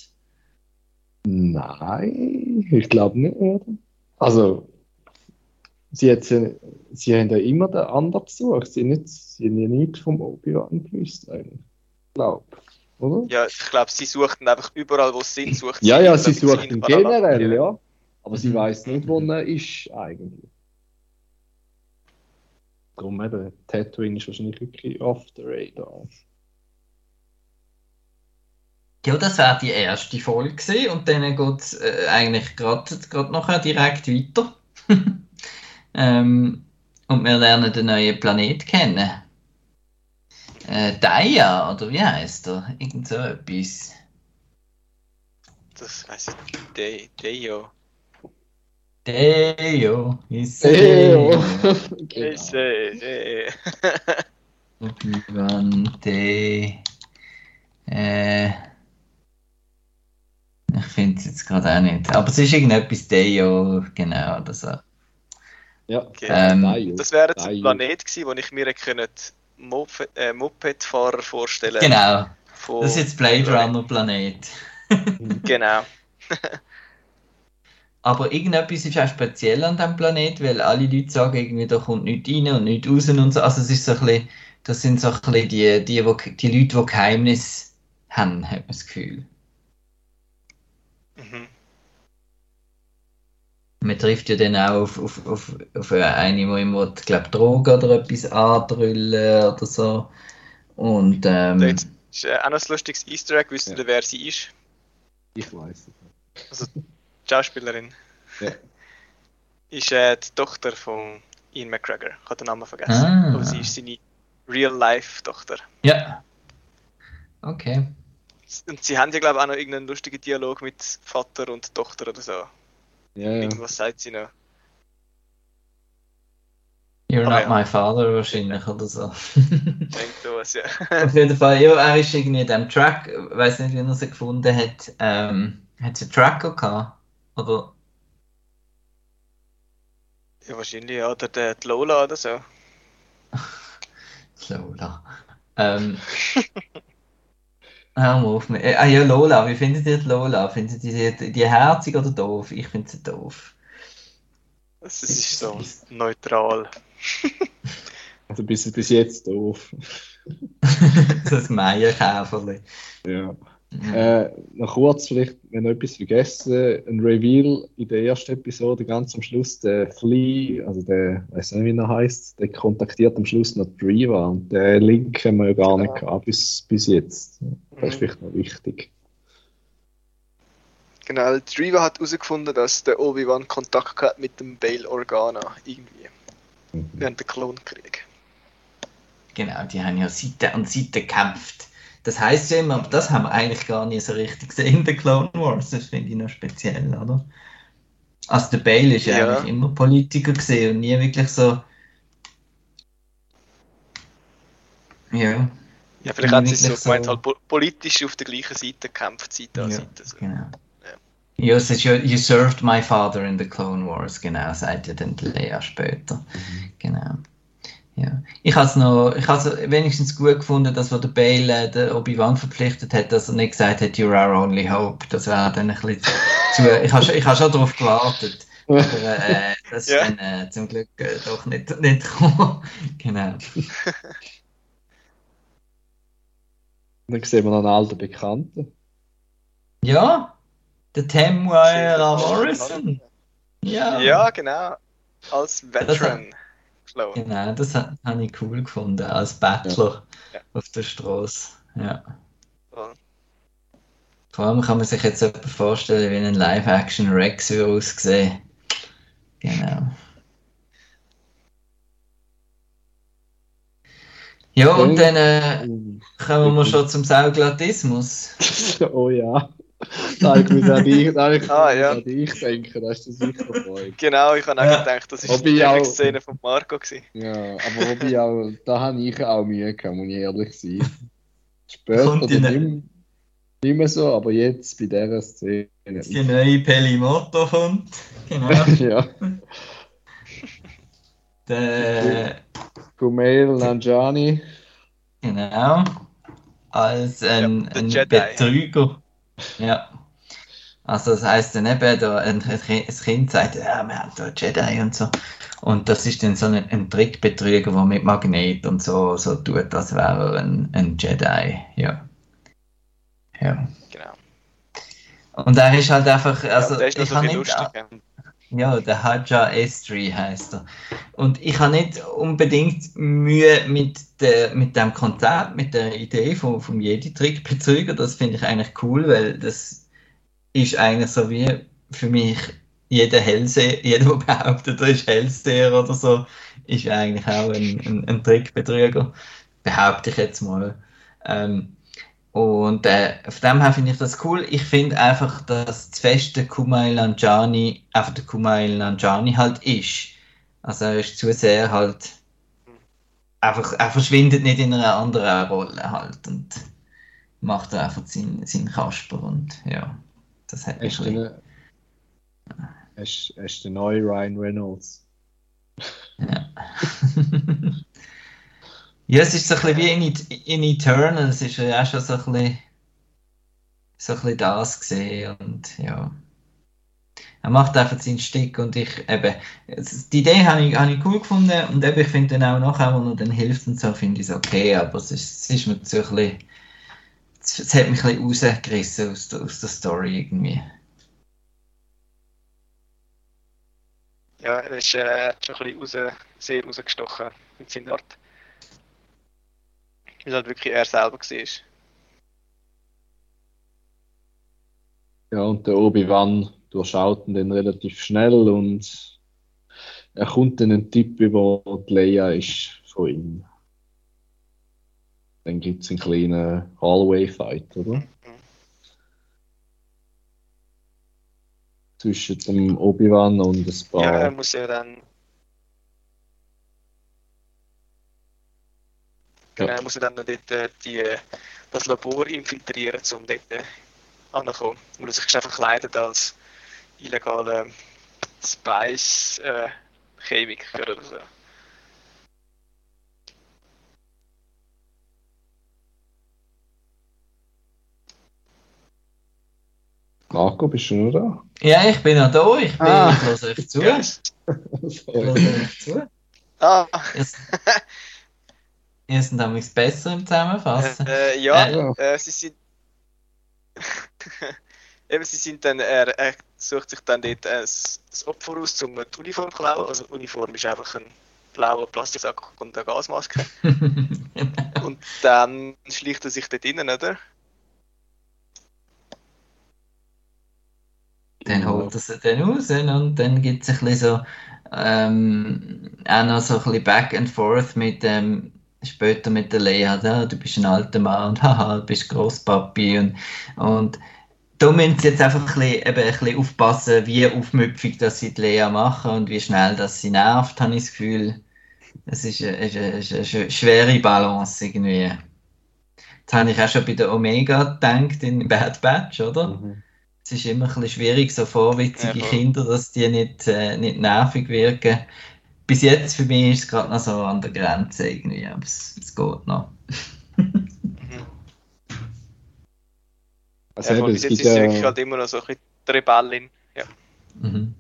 Nein, ich glaube nicht? Also, sie, hat, sie, sie haben ja immer den anderen gesucht. Sie nicht, sie haben ja nichts vom Obi-Wan gewusst, eigentlich. Ich glaube, oder? Ja, ich glaube, sie suchten einfach überall, wo sie sind, sucht Ja, ja, sie sucht ihn generell, ja. Aber sie Mhm. weiß nicht, wo er ist, eigentlich. Darum eben, Tatooine ist wahrscheinlich wirklich off the radar. Ja, das wäre die erste Folge gewesen und dann geht es äh, eigentlich gerade nachher direkt weiter. ähm, und wir lernen den neuen Planet kennen. Äh, Daya, oder wie heißt er? Irgend so etwas. Das heisst De ist Eyo. Ich sehe, sehe. Obi-Wan De. Äh, ich finde es jetzt gerade auch nicht. Aber es ist irgendetwas Deyo, genau, oder so. Ja, Okay. Ähm, Daio. Das wäre jetzt ein. Planet gewesen, wo ich mir Moped, äh, Mopedfahrer vorstellen Genau, Von, das ist jetzt Blade Runner Planet. Genau. Aber irgendetwas ist auch speziell an diesem Planet, weil alle Leute sagen, irgendwie, da kommt nichts rein und nichts raus und so. Also es ist so ein bisschen, das sind so ein bisschen die, die, wo, die Leute, die Geheimnis haben, hat man das Gefühl. Mhm. Man trifft ja dann auch auf, auf, auf, auf eine, die immer, glaube Drogen oder etwas andrüllen oder so. Und ähm, Jetzt ist äh, auch noch ein lustiges Easter Egg, wisst ihr, Ja. wer sie ist? Ich weiß es. Also die Schauspielerin. Ja. Ist äh, die Tochter von Ian McGregor. Ich habe den Namen vergessen. Ah. Aber sie ist seine Real-Life-Tochter. ja. Okay. Und sie haben ja, glaube ich, auch noch irgendeinen lustigen Dialog mit Vater und Tochter oder so. Ja, ja. Irgendwas sagt sie noch. You're Ah, not ja. my father wahrscheinlich oder so. Denkt was, ja. Auf jeden Fall, ja, er ist irgendwie in dem Track, ich weiß nicht, wie er sie gefunden hat, ähm, hat sie einen Tracker gehabt? Oder? ja, wahrscheinlich, ja. Oder der, die Lola oder so. Lola. Ähm, hör mal auf mich. Äh, Ah ja, Lola, wie findet ihr die Lola? Findet ihr die, die herzig oder doof? Ich finde sie doof. Das ist so neutral. Also bis, bis jetzt doof. das Meierkäferli. Ja. Äh, noch kurz, vielleicht, wenn noch etwas vergessen, ein Reveal in der ersten Episode, ganz am Schluss, der Flea, also der, weiß nicht, wie er heißt, der kontaktiert am Schluss noch die Reva und den Link haben wir ja gar nicht gehabt bis, bis jetzt. Das ist Mhm. vielleicht noch wichtig. Genau, Driva hat herausgefunden, dass der Obi-Wan Kontakt hat mit dem Bail Organa irgendwie. Mhm. Während der Klonkrieg. Genau, die haben ja Seite an Seite gekämpft. Das heißt ja immer, aber das haben wir eigentlich gar nicht so richtig gesehen in den Clone Wars. Das finde ich noch speziell, oder? Also der Bale ist ja, Ja. eigentlich immer Politiker gesehen und nie wirklich so. Ja, Ja, vielleicht hat sie Wirklich so gemeint, so- halt po- politisch auf der gleichen Seite gekämpft, Seite an Ja. Seite. So. genau. Ja, es ist ja, you served my father in the Clone Wars, genau, sagt ja dann Leia später. Genau. Ja. Ich habe es noch, ich habe wenigstens gut gefunden, dass wo der Bale äh, den Obi-Wan verpflichtet hat, dass er nicht gesagt hat, you're our only hope. Das wäre dann ein bisschen zu, ich habe schon, ich habe schon darauf gewartet. Aber äh, das ist Ja. dann äh, zum Glück äh, doch nicht, nicht gekommen. genau. Dann sehen wir noch einen alten Bekannten. Ja, der Temuera Morrison. Ja. Ja, genau. Als Veteran. Clone. Genau, das ha- habe ich cool gefunden, als Battler Ja. auf der Straße. Ja. Ja. Vor allem kann man sich jetzt etwa vorstellen, wie ein Live-Action-Rex würde aussehen. Genau. Ja, und dann äh, kommen wir schon zum Sauglatismus. oh ja. Da ich muss an dich, da ich Ah, ja. an dich denken, da ist das sicher dabei. Genau, ich habe auch Ja. gedacht, das ist Ob die ich auch- Szene von Marco gewesen. Ja, aber ob ich auch, da habe ich auch Mühe gehabt, muss ich ehrlich sein. Später Kommt die dann ne- nicht, nicht mehr so, aber jetzt bei dieser Szene. Die neue Pelimoto kommt. Genau. ja, Der, Kumail Nanjani. Genau. Als ein, Ja, ein. Betrüger. Ja. Also das heißt dann eben, da ein, ein Kind sagt, ja, wir haben da Jedi und so. Und das ist dann so ein, ein Trickbetrüger, der mit Magnet und so, so tut, als wäre er ein, ein Jedi. Ja. Ja. Genau. Und er ist halt einfach, Also, ja, der ist ich so viel nicht, lustig. Ja, der Haja Estri heißt er. Und ich habe nicht unbedingt Mühe mit, der, mit dem Konzept, mit der Idee vom, vom Jedi-Trick-Betrüger. Das finde ich eigentlich cool, weil das ist eigentlich so wie für mich jeder Hellseher, jeder, der behauptet, er ist Hellseher oder so, ist eigentlich auch ein, ein, ein Trickbetrüger. Behaupte ich jetzt mal. Ähm, und äh, auf dem her finde ich das cool. Ich finde einfach, dass das feste Kumail Nanjiani einfach der Kumail Nanjiani halt ist. Also er ist zu sehr halt einfach, er verschwindet nicht in einer anderen Rolle halt und macht da einfach seinen, seinen Kasper und ja, das hat mich ein er ist der neue Ryan Reynolds. Ja. ja, es ist so ein bisschen wie in, in Eternal, es ist ja auch schon so ein bisschen, so ein bisschen das gesehen und ja. Er macht einfach seinen Stick und ich eben, die Idee habe ich, habe ich cool gefunden und eben, ich finde dann auch nachher, wo er dann hilft und so, finde ich es okay, aber es ist, es ist mir so ein bisschen, es hat mich ein bisschen rausgerissen aus der, aus der Story irgendwie. Ja, er ist äh, schon ein bisschen raus, sehr rausgestochen mit seiner Art. Weil halt wirklich er selber war. Ja, und der Obi-Wan durchschaut ihn dann relativ schnell und er kommt dann einen Typ über, die Leia ist von ihm. Dann gibt es einen kleinen Hallway-Fight, oder? Zwischen dem Obi-Wan und ein Ja, er paar. muss ja dann. Genau, er muss ja dann noch dort äh, die, das Labor infiltrieren, um dort äh, anzukommen. Und er sich verkleidet als illegaler Spice-Chemiker oder so. Marco, bist du noch da? Ja, ich bin noch da, ich, bin, Ah. ich höre euch zu. Ja. Ich Sorry. höre euch zu. Ah, ihr seid damals besser im Zusammenfassen. äh, ja, Ja. äh, sie sind. Eben, sie sind dann, er, er sucht sich dann dort ein, ein Opfer aus, um die Uniform zu klauen. Also, die Uniform ist einfach ein blauer Plastiksack und eine Gasmaske. Und dann schleicht er sich dort innen, oder? Dann holt er sie dann raus und dann gibt es ein bisschen so, ähm, auch noch so ein bisschen Back and Forth mit dem, später mit der Lea, ja, du bist ein alter Mann und haha, du bist Großpapi und, und da müssen sie jetzt einfach ein bisschen, eben ein bisschen aufpassen, wie aufmüpfig dass sie die Lea machen und wie schnell dass sie nervt, habe ich das Gefühl. Es ist eine, ist eine, ist eine sch- schwere Balance irgendwie. Das habe ich auch schon bei der Omega gedacht in Bad Batch, oder? Mhm. Es ist immer ein bisschen schwierig, so vorwitzige Ja. Kinder, dass die nicht, äh, nicht nervig wirken. Bis jetzt für mich ist es gerade noch so an der Grenze irgendwie, aber es, es geht noch. Mhm. Also Ja, eben, es bis jetzt gibt ist ja, halt immer noch so ein bisschen die Rebellin. Ja. Mhm.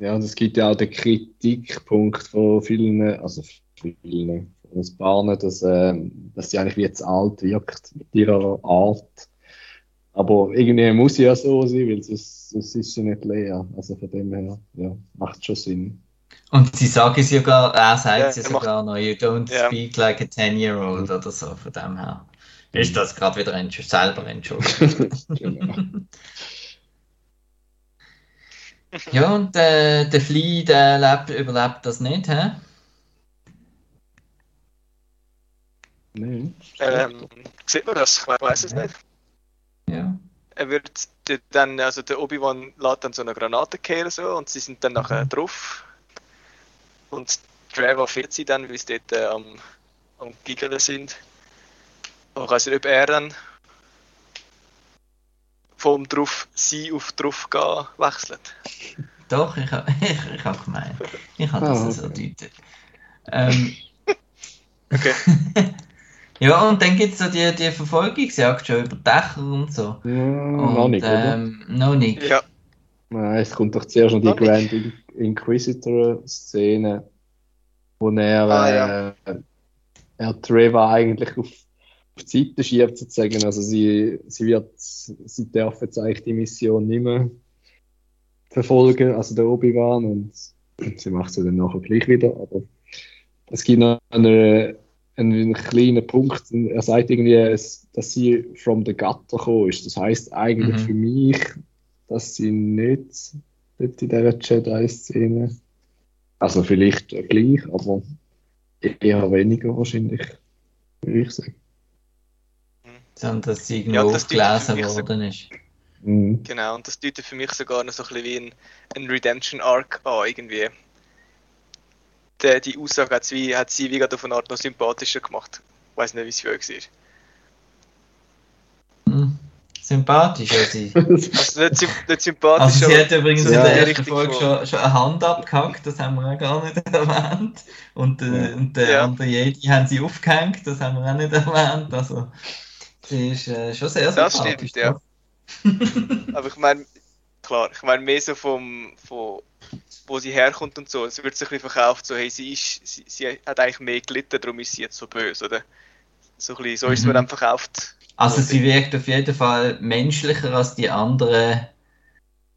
ja, und es gibt ja auch den Kritikpunkt von vielen, also vielen, von ein paar, dass, ähm, dass sie eigentlich wie zu alt wirkt mit ihrer Art. Aber irgendwie muss sie ja so sein, weil sonst, sonst ist sie nicht leer. Also von dem her, ja, macht schon Sinn. Und sie sagen es sogar, er sagt Ja, es ja macht- sogar noch, you don't Ja. speak like a 10-year-old oder so, von dem her. Ist das gerade wieder entsch selber entschuldigt. genau. Ja, und äh, der Flea, der lebt, überlebt das nicht, hä? Nee. Ähm, sieht man das? Ich weiß es nicht. Ja. Er wird dann, also der Obi-Wan lädt dann so eine Granate kehren so und sie sind dann nachher drauf. Und Trevor fährt sie dann, weil sie dort äh, am, am Giggeln sind. Und ich weiß nicht, ob er dann vom drauf sie auf drauf gehen wechselt. Doch, ich habe ich, ich hab gemeint. Ich habe das so okay. deutet. Ähm, Okay. ja, und dann gibt es so die, die Verfolgungsjagd schon über Dächer und so. Ja, Und, noch nicht, oder? ähm, noch nicht. Ja, Nein, es kommt doch zuerst noch die Noch nicht. Grand In- Inquisitor-Szene, wo er, Ah, ja. äh, er Trevor eigentlich auf, auf die Seite schiebt, sozusagen. Also sie, sie wird, sie darf jetzt eigentlich die Mission nicht mehr verfolgen, also der Obi-Wan, und sie macht es ja dann nachher gleich wieder, aber es gibt noch einen, einen kleinen Punkt, er sagt irgendwie, dass sie from the gutter gekommen ist. Das heißt eigentlich Mhm. für mich, dass sie nicht dort in dieser Jedi-Szene, also vielleicht gleich, aber eher weniger wahrscheinlich, würde ich sagen. Sondern dass sie Ja, irgendwo das deutet für gelesen worden ist. Mhm. genau. Und das deutet für mich sogar noch so ein bisschen wie ein, ein Redemption-Arc an, irgendwie. Der, die Aussage hat sie, wie, hat sie wie gerade auf eine Art noch sympathischer gemacht. Ich weiß nicht, wie es für euch war. Sympathisch, ja, sie. Also nicht, nicht sympathisch, Also sie hat übrigens in der ersten Folge schon, schon eine Hand abgehackt, das haben wir auch gar nicht erwähnt. Und, äh, Ja. und der Ja. andere Jedi haben sie aufgehängt, das haben wir auch nicht erwähnt. Also sie ist äh, schon sehr Das sympathisch. stimmt, ja. Aber ich meine, klar, ich meine mehr so vom, von wo sie herkommt und so. Es wird sich ein bisschen verkauft, so, hey, sie, ist, sie, sie hat eigentlich mehr gelitten, darum ist sie jetzt so böse, oder? So, ein bisschen, so ist es Mhm. mir dann verkauft. Also sie wirkt auf jeden Fall menschlicher als die anderen,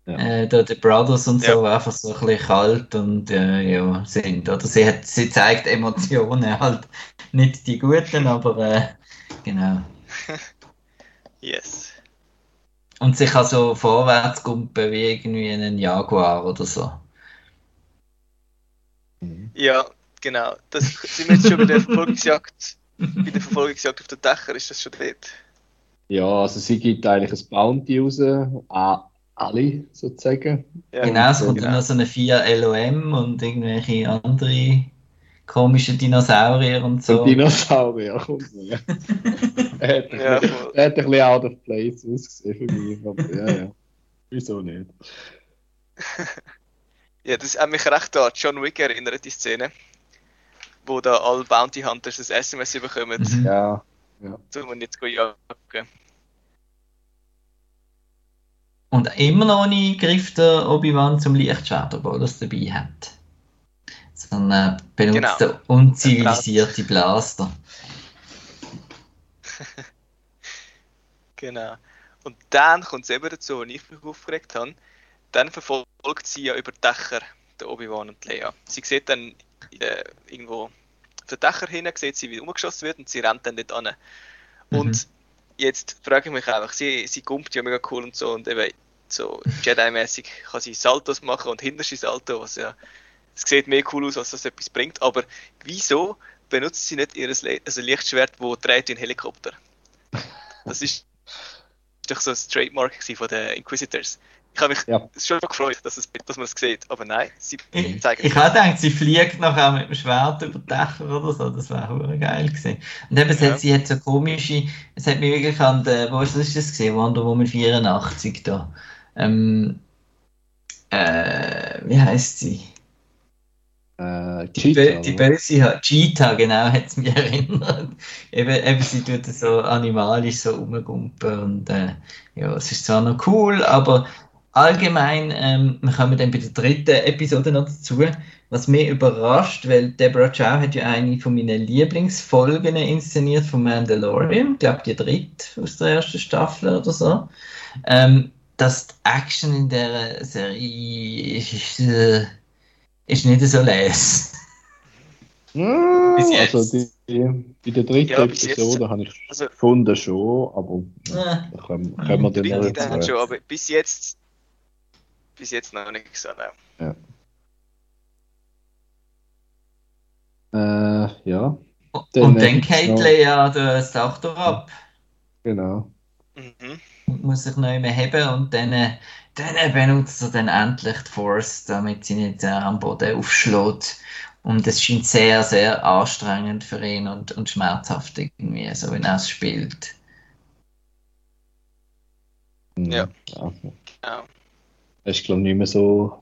Ja. äh, da die Brothers und so, Ja. einfach so ein bisschen kalt und äh, ja, sind. Oder sie, hat, sie zeigt Emotionen, halt nicht die guten, aber äh, genau. Yes. Und sie kann so vorwärts gumpen wie irgendwie ein Jaguar oder so. Mhm. Ja, genau. Das sind wir jetzt schon bei der Verfolgungsjagd. bei der Verfolgungsjagd auf den Dächern ist das schon dort. Ja, also sie gibt eigentlich ein Bounty raus an alle, sozusagen. Ja, genau, es kommt genau. dann noch so eine 4 LOM und irgendwelche andere komische Dinosaurier und so. Und Dinosaurier kommt ja. er, hat ein Ja, bisschen, er hat ein bisschen out of place ausgesehen für mich, aber ja, ja. Wieso nicht? Ja, das hat mich recht an John Wick erinnert, die Szene. Wo da alle Bounty Hunters das SMS bekommen, Mhm. Ja, um ihn jetzt zu jagen. Und immer noch nicht greift der Obi-Wan zum Lichtschwert, obwohl er es dabei hat. Sondern benutzt Genau. der unzivilisierte Blaster. Genau. Und dann kommt es eben dazu, und ich mich aufgeregt habe, dann verfolgt sie ja über Dächer der Obi-Wan und Leia. Sie sieht dann äh, irgendwo den Dächer hin, sieht sie, wie umgeschossen wird und sie rennt dann dort an. Und Mhm. jetzt frage ich mich einfach, sie, sie gumpt ja mega cool und so und eben, so Jedi-mäßig kann sie Saltos machen und hinterste Salto, was ja, es sieht mehr cool aus, als das etwas bringt, aber wieso benutzt sie nicht ihr Le also Lichtschwert, wo dreht wie ein Helikopter? Das ist doch so ein Trademark von den Inquisitors. Ich habe mich Ja. schon gefreut, dass, es, dass man es sieht, aber nein, sie Ich, zeigen ich habe gedacht, sie fliegt nachher mit dem Schwert über die Dächer oder so, das wäre hure geil gewesen. Und eben, es Ja. hat, sie hat so komische, es hat mich wirklich an, der, wo ist das, gesehen, Wonder Woman 84 da. Ähm, äh, wie heißt sie? Äh, Cheetah, die böse Cheetah, genau, hat es mich erinnert. eben, eben, sie tut so animalisch so rumgumpen und äh, ja, es ist zwar noch cool, aber allgemein, ähm, wir kommen dann bei der dritten Episode noch dazu, was mich überrascht, weil Deborah Chow hat ja eine von meinen Lieblingsfolgen inszeniert von Mandalorian, ich glaube die dritte aus der ersten Staffel oder so, ähm, dass die Action in der Serie ist, äh, ist nicht so les. Ja, Bis jetzt. also die, die, bei der dritten Ja. Episode habe ich Also- gefunden schon, aber Äh, da können, können wir dann dazu. schon, aber bis jetzt bis jetzt noch nicht so, nein. Äh, ja, Und Dann dann gibt's geht noch- Leia das Tochter ab, genau. Mhm. und muss sich neu mehr heben und dann, dann benutzt er dann endlich die Force, damit sie nicht äh, am Boden aufschlägt. Und es scheint sehr, sehr anstrengend für ihn und, und schmerzhaft irgendwie, so wenn er es spielt. Ja. ja. Ja. Ist, glaube ich, nicht mehr so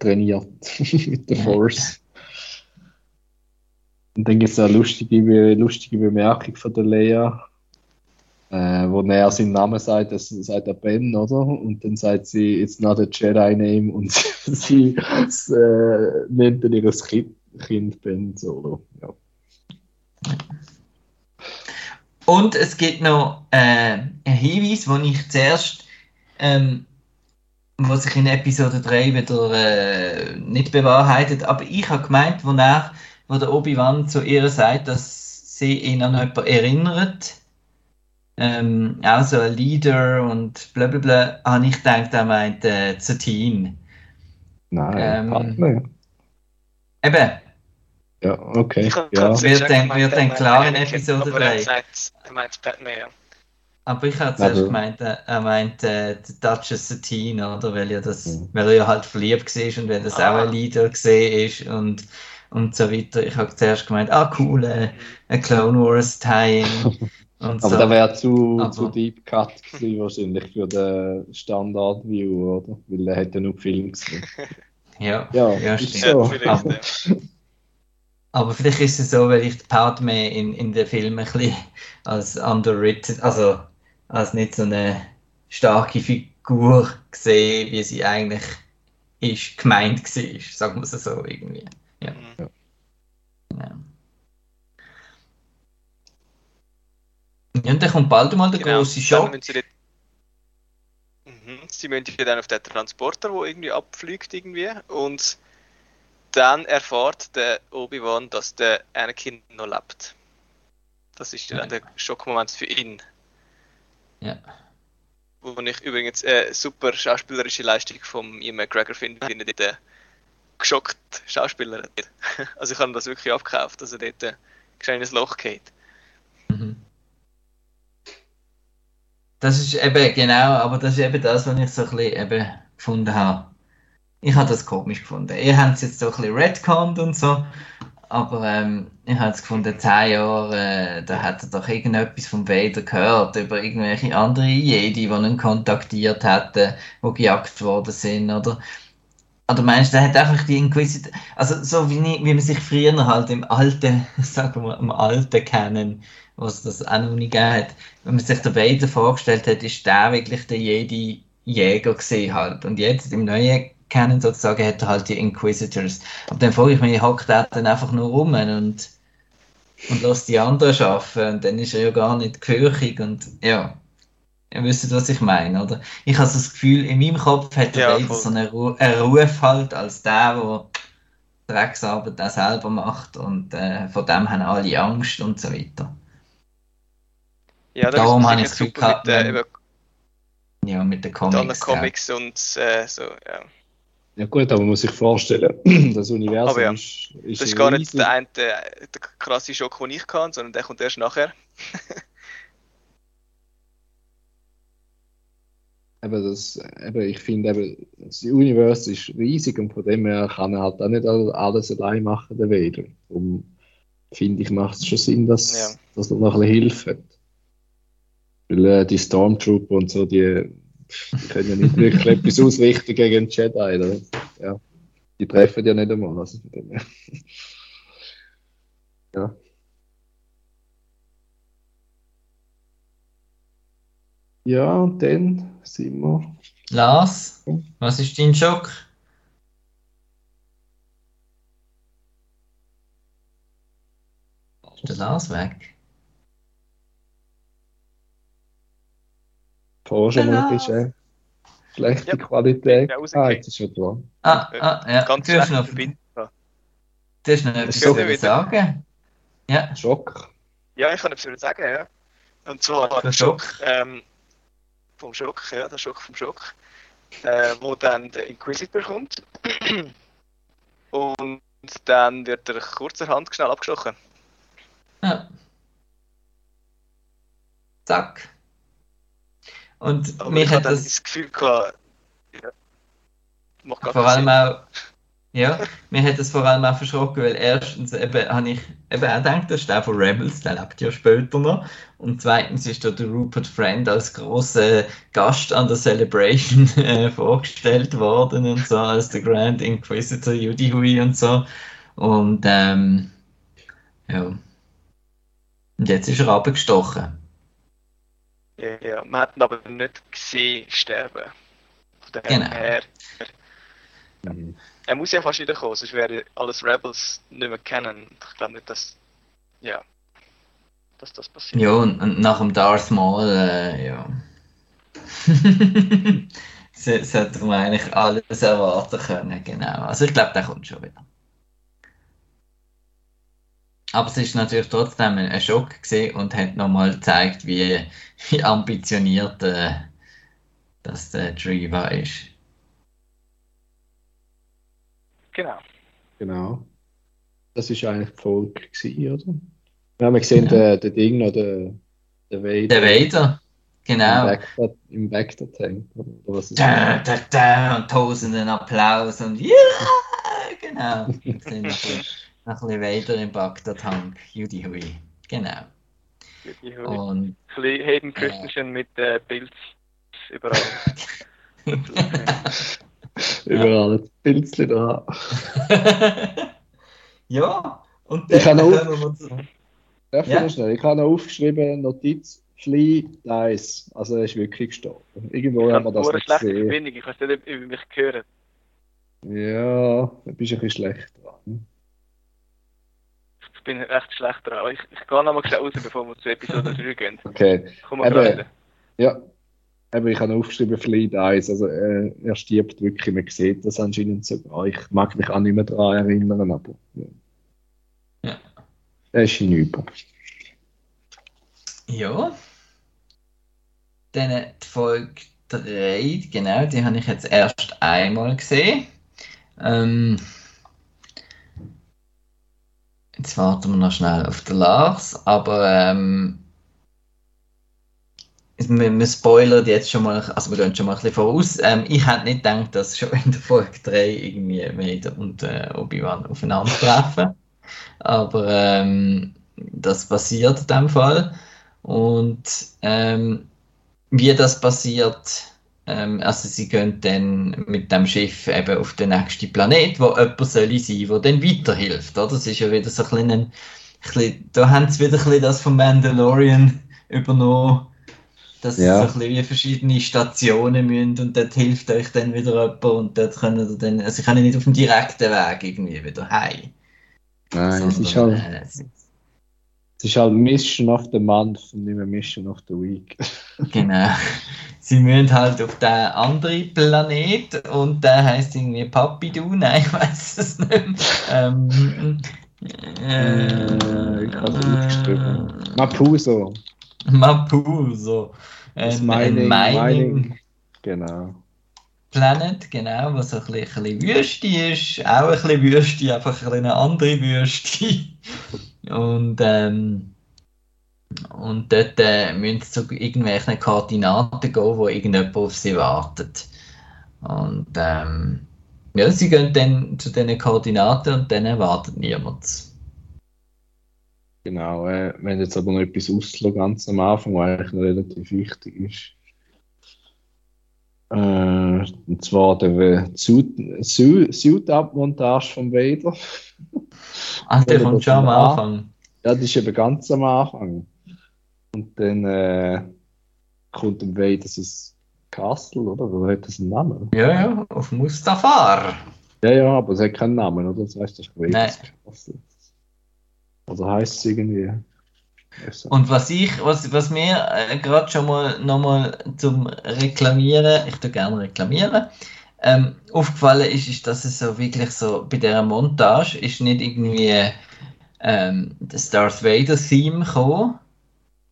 trainiert mit der. Force. Und dann gibt es eine lustige, lustige Bemerkung von der Lea, äh, wo er seinen Namen sagt, das sagt er Ben, oder? Und dann sagt sie, it's not a Jedi name und sie äh, nennt dann ihr Kind, kind Ben Solo. Ja. Und es gibt noch äh, einen Hinweis, wo ich zuerst, ähm, was sich in Episode 3 wieder äh, nicht bewahrheitet, aber ich habe gemeint, wo, er, wo der Obi-Wan zu ihr sagt, dass sie ihn an jemanden erinnert, ähm, auch so ein Leader und bla bla bla, habe ich gedacht, er meint äh, Satine. Nein, Ähm, Padme. Eben, Ja, okay. Ich Ja. Wird dann- wird dann klar in Episode aber er drei. sagt, er meint Padme, ja. Aber ich habe zuerst Aber- gemeint, äh, er meint äh, die Duchess Satine, oder? Weil, ja das, Mhm. weil er ja halt verliebt war und weil das Ah. auch ein Leader gesehen ist und, und so weiter. Ich habe zuerst gemeint, ah cool, äh, ein Clone Wars Tie-In und Aber so. der wäre zu, Aber- zu deep cut gewesen, wahrscheinlich für den Standard-View, oder? Weil er hat ja nur die Filme gesehen. Ja, Ja, Ja, stimmt. so. Ja, vielleicht, aber- vielleicht ist es so, weil ich die Padme in, in den Filmen ein bisschen als underrated, also als nicht so eine starke Figur gesehen, wie sie eigentlich ist, gemeint war, sagen wir es so irgendwie. Ja. Mhm. Ja. Ja, und dann kommt bald mal der Genau, große Schock. müssen sie, mhm. sie müssen ja dann auf den Transporter, der irgendwie abfliegt irgendwie und dann erfährt der Obi-Wan, dass der Anakin noch lebt. Das ist dann der Schockmoment für ihn. Ja. Wo ich übrigens eine super schauspielerische Leistung von Ian McGregor finde, wie er dort äh, geschockt Schauspieler hat. Also ich habe das wirklich abgekauft, dass er dort äh, ins Loch geht. Mhm. Das ist eben, genau, aber das ist eben das, was ich so ein bisschen eben gefunden habe. Ich habe das komisch gefunden. Ihr habt es jetzt so ein bisschen retconned und so, aber ähm, ich habe es gefunden, zehn Jahre, äh, da hat er doch irgendetwas vom Vader gehört, über irgendwelche andere Jedi, die ihn kontaktiert hätten, die gejagt worden sind, oder? Oder meinst du, der hat einfach die Inquisitor, also so wie, nie- wie man sich früher halt im alten, sagen wir, im alten kennen, was das auch noch nicht gegeben hat, wenn man sich der Vader vorgestellt hat, ist der wirklich der Jedi-Jäger gesehen halt. Und jetzt im neuen Kennen sozusagen hat er halt die Inquisitors. Aber dann frage ich mich, hockt er dann einfach nur rum und, und lässt die anderen arbeiten und dann ist er ja gar nicht gehörig und ja. Ihr wisst, was ich meine, oder? Ich habe so das Gefühl, in meinem Kopf hat der Ja, so einen, Ru einen Ruf halt als der, der Drecksarbeit auch selber macht und äh, von dem haben alle Angst und so weiter. Ja, da Darum ist habe ich das Gefühl super mit, äh, gehabt, Ja, mit den mit Comics. gell. Comics und äh, so, ja. Ja gut, aber man muss sich vorstellen, das Universum Aber ja, ist, ist, Das ist gar nicht der, eine, der, der krasse Schock, den ich kann, sondern der kommt erst nachher. Eben das, eben, ich finde, eben, das Universum ist riesig und von dem her kann er halt auch nicht alles allein machen, der Vader. Darum finde ich, macht es schon Sinn, dass, Ja. dass er noch ein bisschen Hilfe hat. Weil äh, die Stormtrooper und so, die, die können ja nicht wirklich etwas ausrichten gegen Jedi. Oder? Ja. Die treffen ja nicht einmal. Also von dem her. ja. Ja, und dann sind wir. Lars, was ist dein Schock? Ist der Lars weg? Mal Genau. ist, äh, schlechte Ja, Qualität. ja, ah, jetzt ist er dran. Ah, ah ja, Ganz du hast noch, verbinden. du hast noch etwas zu sagen. Ja, Schock. Ja, ich kann etwas sagen, ja. Und zwar Der der Schock, ähm, vom Schock, ja, der Schock vom Schock, äh, wo dann der Inquisitor kommt. Und dann wird er kurzerhand schnell abgestochen. ja. Zack. Und Aber mich ich hat das das Gefühl gehabt, ja, macht gar vor allem Sinn. auch, ja, mir hat es vor allem auch verschrocken, weil erstens eben habe ich eben auch gedacht, das ist der von Rebels, der lebt ja später noch. Und zweitens ist da der Rupert Friend als großer Gast an der Celebration äh, vorgestellt worden und so, als der Grand Inquisitor Judy Hui und so. Und ähm, ja. Und jetzt ist er abgestochen. Ja, ja, man hat ihn aber nicht gesehen sterben. Von dem Genau. her, Mhm. er muss ja fast wiederkommen, sonst wäre alles Rebels nicht mehr kennen. Ich glaube nicht, dass, ja, dass das passiert. Ja, und, und nach dem Darth Maul, äh, ja. So- Sollte man eigentlich alles erwarten können, genau. Also ich glaube, der kommt schon wieder. Aber es ist natürlich trotzdem ein Schock gewesen und hat nochmal gezeigt, wie, wie ambitioniert äh, das der Driva ist. Genau. Genau. Das ist eigentlich die Folge, gewesen, oder? Wir haben gesehen, Ja. der, der Ding noch, der, der Vader. Der Vader, genau. Im Vector, im Vector Tank. Oder was ist Da, da, da, und tausenden Applaus und ja, genau. Noch ein bisschen, Vader im Bagdad-Tank. Judy Hui. Genau. Die- die- Und Ein bisschen Hayden Christensen mit äh, Pilz überall. Überall ein Pilzchen dran. ja, und Ich dann habe auch-. Darf Ja. ich schnell? Ich habe noch aufgeschrieben, Notiz, Fly Dice. Also er ist wirklich gestorben. Irgendwo Ich haben habe wir das nicht schlechte gesehen. Verbindung, ich weiß nicht, ob ihr mich hören. Ja, da bist du ein bisschen schlecht dran. Ich bin recht schlecht dran. Ich, ich gehe nochmal raus, bevor wir zu Episode 3 gehen. Okay. Komm mal Eben. Ja. Aber ich habe noch aufgeschrieben, Fly Dice. Also äh, er stirbt wirklich, man sieht das anscheinend sogar. Ich mag mich auch nicht mehr daran erinnern, aber ja. Ja. Er ist hinüber. Ja. Dann die Folge 3, genau, die habe ich jetzt erst einmal gesehen. Ähm, jetzt warten wir noch schnell auf den Lars, aber ähm, wir, wir spoilern jetzt schon mal, also wir gehen schon mal ein bisschen voraus. Ähm, ich hätte nicht gedacht, dass schon in der Folge 3 irgendwie Vader und äh, Obi-Wan aufeinandertreffen. Aber ähm, das passiert in dem Fall. Und ähm, wie das passiert, also sie gehen dann mit dem Schiff eben auf den nächsten Planet, wo jemand soll sein, der dann weiterhilft. Oder? Das ist ja wieder so ein bisschen, ein bisschen da haben sie wieder ein bisschen das von Mandalorian übernommen, dass Ja. sie so ein bisschen wie verschiedene Stationen müssen und dort hilft euch dann wieder jemand und dort können ihr dann, also sie können nicht auf dem direkten Weg irgendwie wieder heim. Nein, es ist sondern, halt, äh, sie- es ist halt Mission of the Month und nicht mehr Mission of the Week. Genau. Sie müssen halt auf den anderen Planet und der heißt irgendwie Papidu, nein, ich weiß es nicht. Ähm, Äh, ich habe es aufgeschrieben. Mapuso. Mapuso. Ein, Mining, ein Mining, Mining, Genau. Planet, genau, was ein bisschen, ein bisschen Wüste ist. Auch ein bisschen Wüste, einfach ein bisschen eine andere Wüste. Und, ähm, und dort äh, müssen sie zu irgendwelchen Koordinaten gehen, wo irgendjemand auf sie wartet. Und ähm, ja, sie gehen dann zu diesen Koordinaten und dann wartet niemand. Genau, äh, haben jetzt aber noch etwas auslassen, ganz am Anfang, was eigentlich noch relativ wichtig ist. Äh, und zwar der Suit-Up-Montage von Vader. Ach, der kommt schon am Anfang. Ja, das ist eben ganz am Anfang. Und dann äh, kommt im Vader sein Castle, oder? Oder hat das einen Namen? Ja, ja, auf Mustafar. Ja, ja, aber es hat keinen Namen, oder? Das heißt, das ist Castle. Oder heißt es irgendwie? Und was ich, was, was mir äh, gerade schon mal nochmal zum Reklamieren, ich tue gerne reklamieren, ähm, aufgefallen ist, ist, dass es so wirklich so bei dieser Montage ist nicht irgendwie ähm, das Darth Vader Theme gekommen,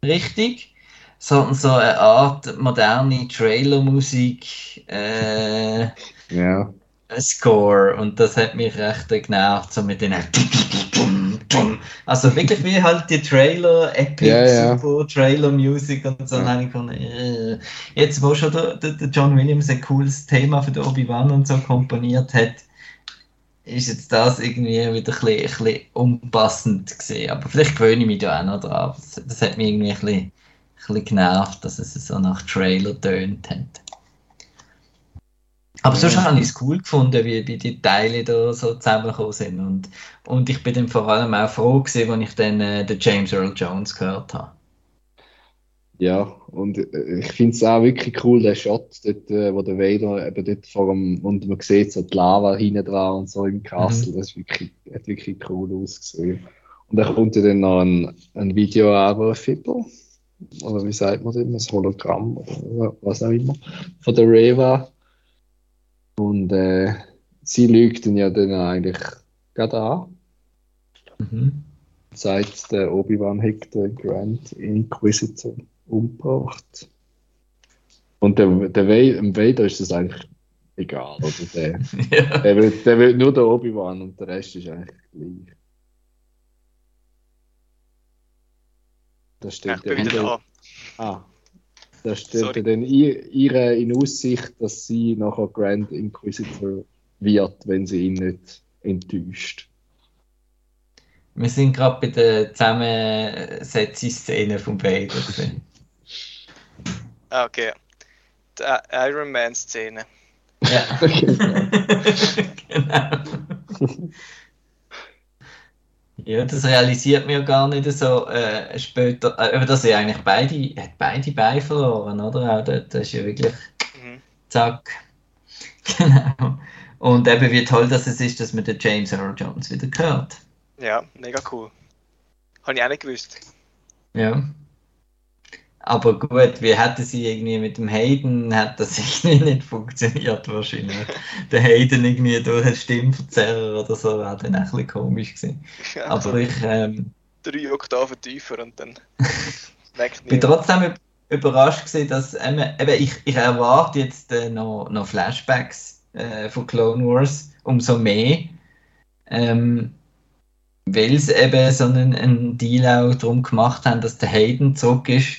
richtig, sondern so eine Art moderne Trailermusik äh, ja. Score und das hat mich recht genervt, so mit den also wirklich wie halt die Trailer, Epic, Ja, ja. super Trailer Music und so. Ja. Ich gefunden, äh, jetzt wo schon der, der, John Williams ein cooles Thema für Obi-Wan und so komponiert hat, ist jetzt das irgendwie wieder ein bisschen, ein bisschen unpassend gesehen. Aber vielleicht gewöhne ich mich da auch noch dran. Das, das hat mich irgendwie ein bisschen, ein bisschen genervt, dass es so nach Trailer tönt hat. Aber sonst habe ich es cool gefunden, wie, wie die Teile da so zusammengekommen sind. Und, und ich bin dann vor allem auch froh gewesen, als ich dann äh, den James Earl Jones gehört habe. Ja, und äh, ich finde es auch wirklich cool, der Shot, dort, äh, wo der Vader eben dort vor dem, und man sieht so die Lava hinten dran und so im Castle, das ist wirklich, hat wirklich cool ausgesehen. Und dann kommt ja dann noch ein, ein Video aber Fibber, oder wie sagt man das, ein Hologramm oder was auch immer, von der Reva. Und äh, sie lügt ihn ja dann eigentlich gerade an. Mhm. sagt der Obi-Wan hat den Grand Inquisitor umgebracht. Und der, der Vader, dem Vader ist das eigentlich egal. Oder? Der, ja. der, will, der will nur der Obi-Wan und der Rest ist eigentlich gleich. Da Ja, steht ich bin wieder wieder, da. ah, da steht Sorry. dann ihr, ihre in Aussicht, dass sie nachher Grand Inquisitor wird, wenn sie ihn nicht enttäuscht. Wir sind gerade bei der Zusammensetzungsszene vom Vader. gewesen. Ah, okay. Die I- Iron Man-Szene. ja. genau. Ja, das realisiert man ja gar nicht so äh, später. Äh, aber dass er eigentlich beide, hat beide Beine verloren, oder? Auch dort, das ist ja wirklich Mhm. zack. Genau. Und eben wie toll dass es ist, dass man den James Earl Jones wieder hört. Ja, mega cool. Habe ich auch nicht gewusst. Ja. Aber gut, wie hätten sie irgendwie mit dem Hayden, hat das irgendwie nicht funktioniert wahrscheinlich. Der Hayden irgendwie durch einen Stimmverzerrer oder so, wäre dann ein bisschen komisch gewesen. Ja, Aber ich ähm, drei Oktaven tiefer und dann merkt bin trotzdem üb- überrascht gewesen, dass ähm, eben, ich, ich erwarte jetzt äh, noch, noch Flashbacks äh, von Clone Wars, umso mehr. Ähm, weil sie eben so einen, einen Deal auch darum gemacht haben, dass der Hayden zurück ist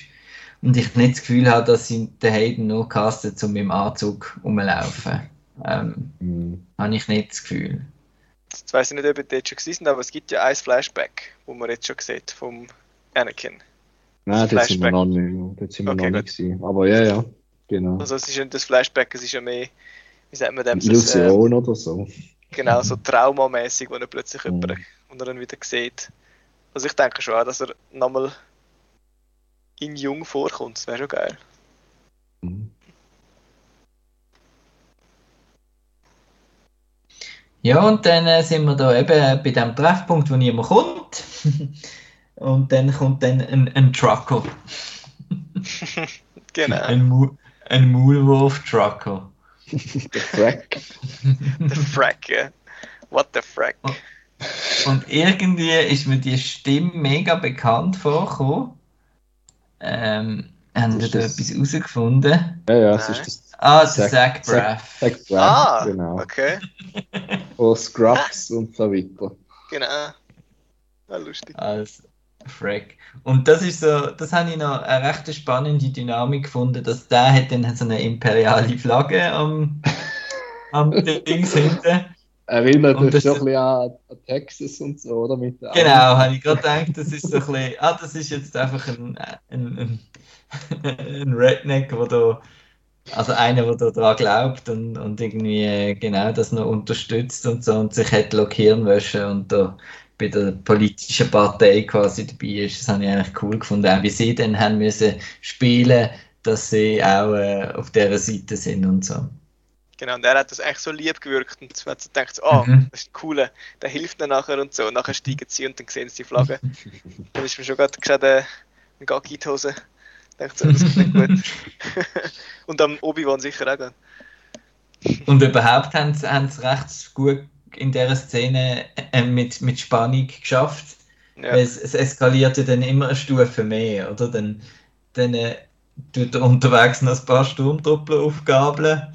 und ich nicht das Gefühl habe, dass sie den Hayden nur castet, um im Anzug rumlaufen. Ähm, Hm. habe ich nicht das Gefühl. Jetzt weiß ich nicht, ob ihr dort schon sind, aber es gibt ja ein Flashback, wo man jetzt schon sieht vom Anakin. Nein, dort sind wir Flashback. noch nicht, dort sind wir Okay, noch nicht gewesen. Aber ja, ja, genau. Also es ist nicht das Flashback, es ist ja mehr, wie sagt man dem, so, das, äh, Illusion oder so. genau, so traumamäßig, wo er plötzlich Mhm. jemanden, und er dann wieder sieht. Also ich denke schon auch, dass er nochmal in jung vorkommt, das wäre schon geil. Mhm. Ja, und dann äh, sind wir da eben bei dem Treffpunkt, wo niemand kommt. und dann kommt dann ein, ein Trucker. Genau, Ein, Mu ein Maulwurf-Trucker. Der Frack. der Frack, ja. What the Frack. Und irgendwie ist mir die Stimme mega bekannt vorgekommen. Ähm, haben wir Ist da das- etwas herausgefunden? Ja, ja, es ist das Ah, der Zach- Zach Braff. Zach Braff, Ah, genau. okay. Von Scrubs und so weiter. Genau. Ah, lustig. als Frack. Und das ist so, das habe ich noch eine recht spannende Dynamik gefunden, dass der hat dann so eine imperiale Flagge am, am Dings hinten. Erinnert das- doch ein bisschen an, an Texas und so, oder? Mit Genau, habe ich gerade gedacht, das ist so ein bisschen, ah, das ist jetzt einfach ein, ein, ein, ein Redneck, der da, also einer, der da dran glaubt und, und irgendwie äh, genau das noch unterstützt und so und sich hat wollen und da bei der politischen Partei quasi dabei ist. Das habe ich eigentlich cool gefunden, auch wie sie dann haben müssen spielen, dass sie auch äh, auf dieser Seite sind und so. Genau, und er hat das echt so lieb gewirkt und man hat so gedacht, so, oh, Mhm. das ist cooler, der hilft dann nachher und so. Und nachher steigen sie und dann sehen sie die Flagge. dann ist mir schon gerade gerade ein Gag in die Hose. Ich dachte so, das ist nicht gut. und am Obi-Wan sicher auch. Und überhaupt haben sie haben sie recht gut in dieser Szene äh, mit, mit Spannung geschafft. Ja. Weil Es, es eskaliert ja dann immer eine Stufe mehr, oder? Dann, dann äh, tut er unterwegs noch ein paar Sturmtruppler aufgabeln.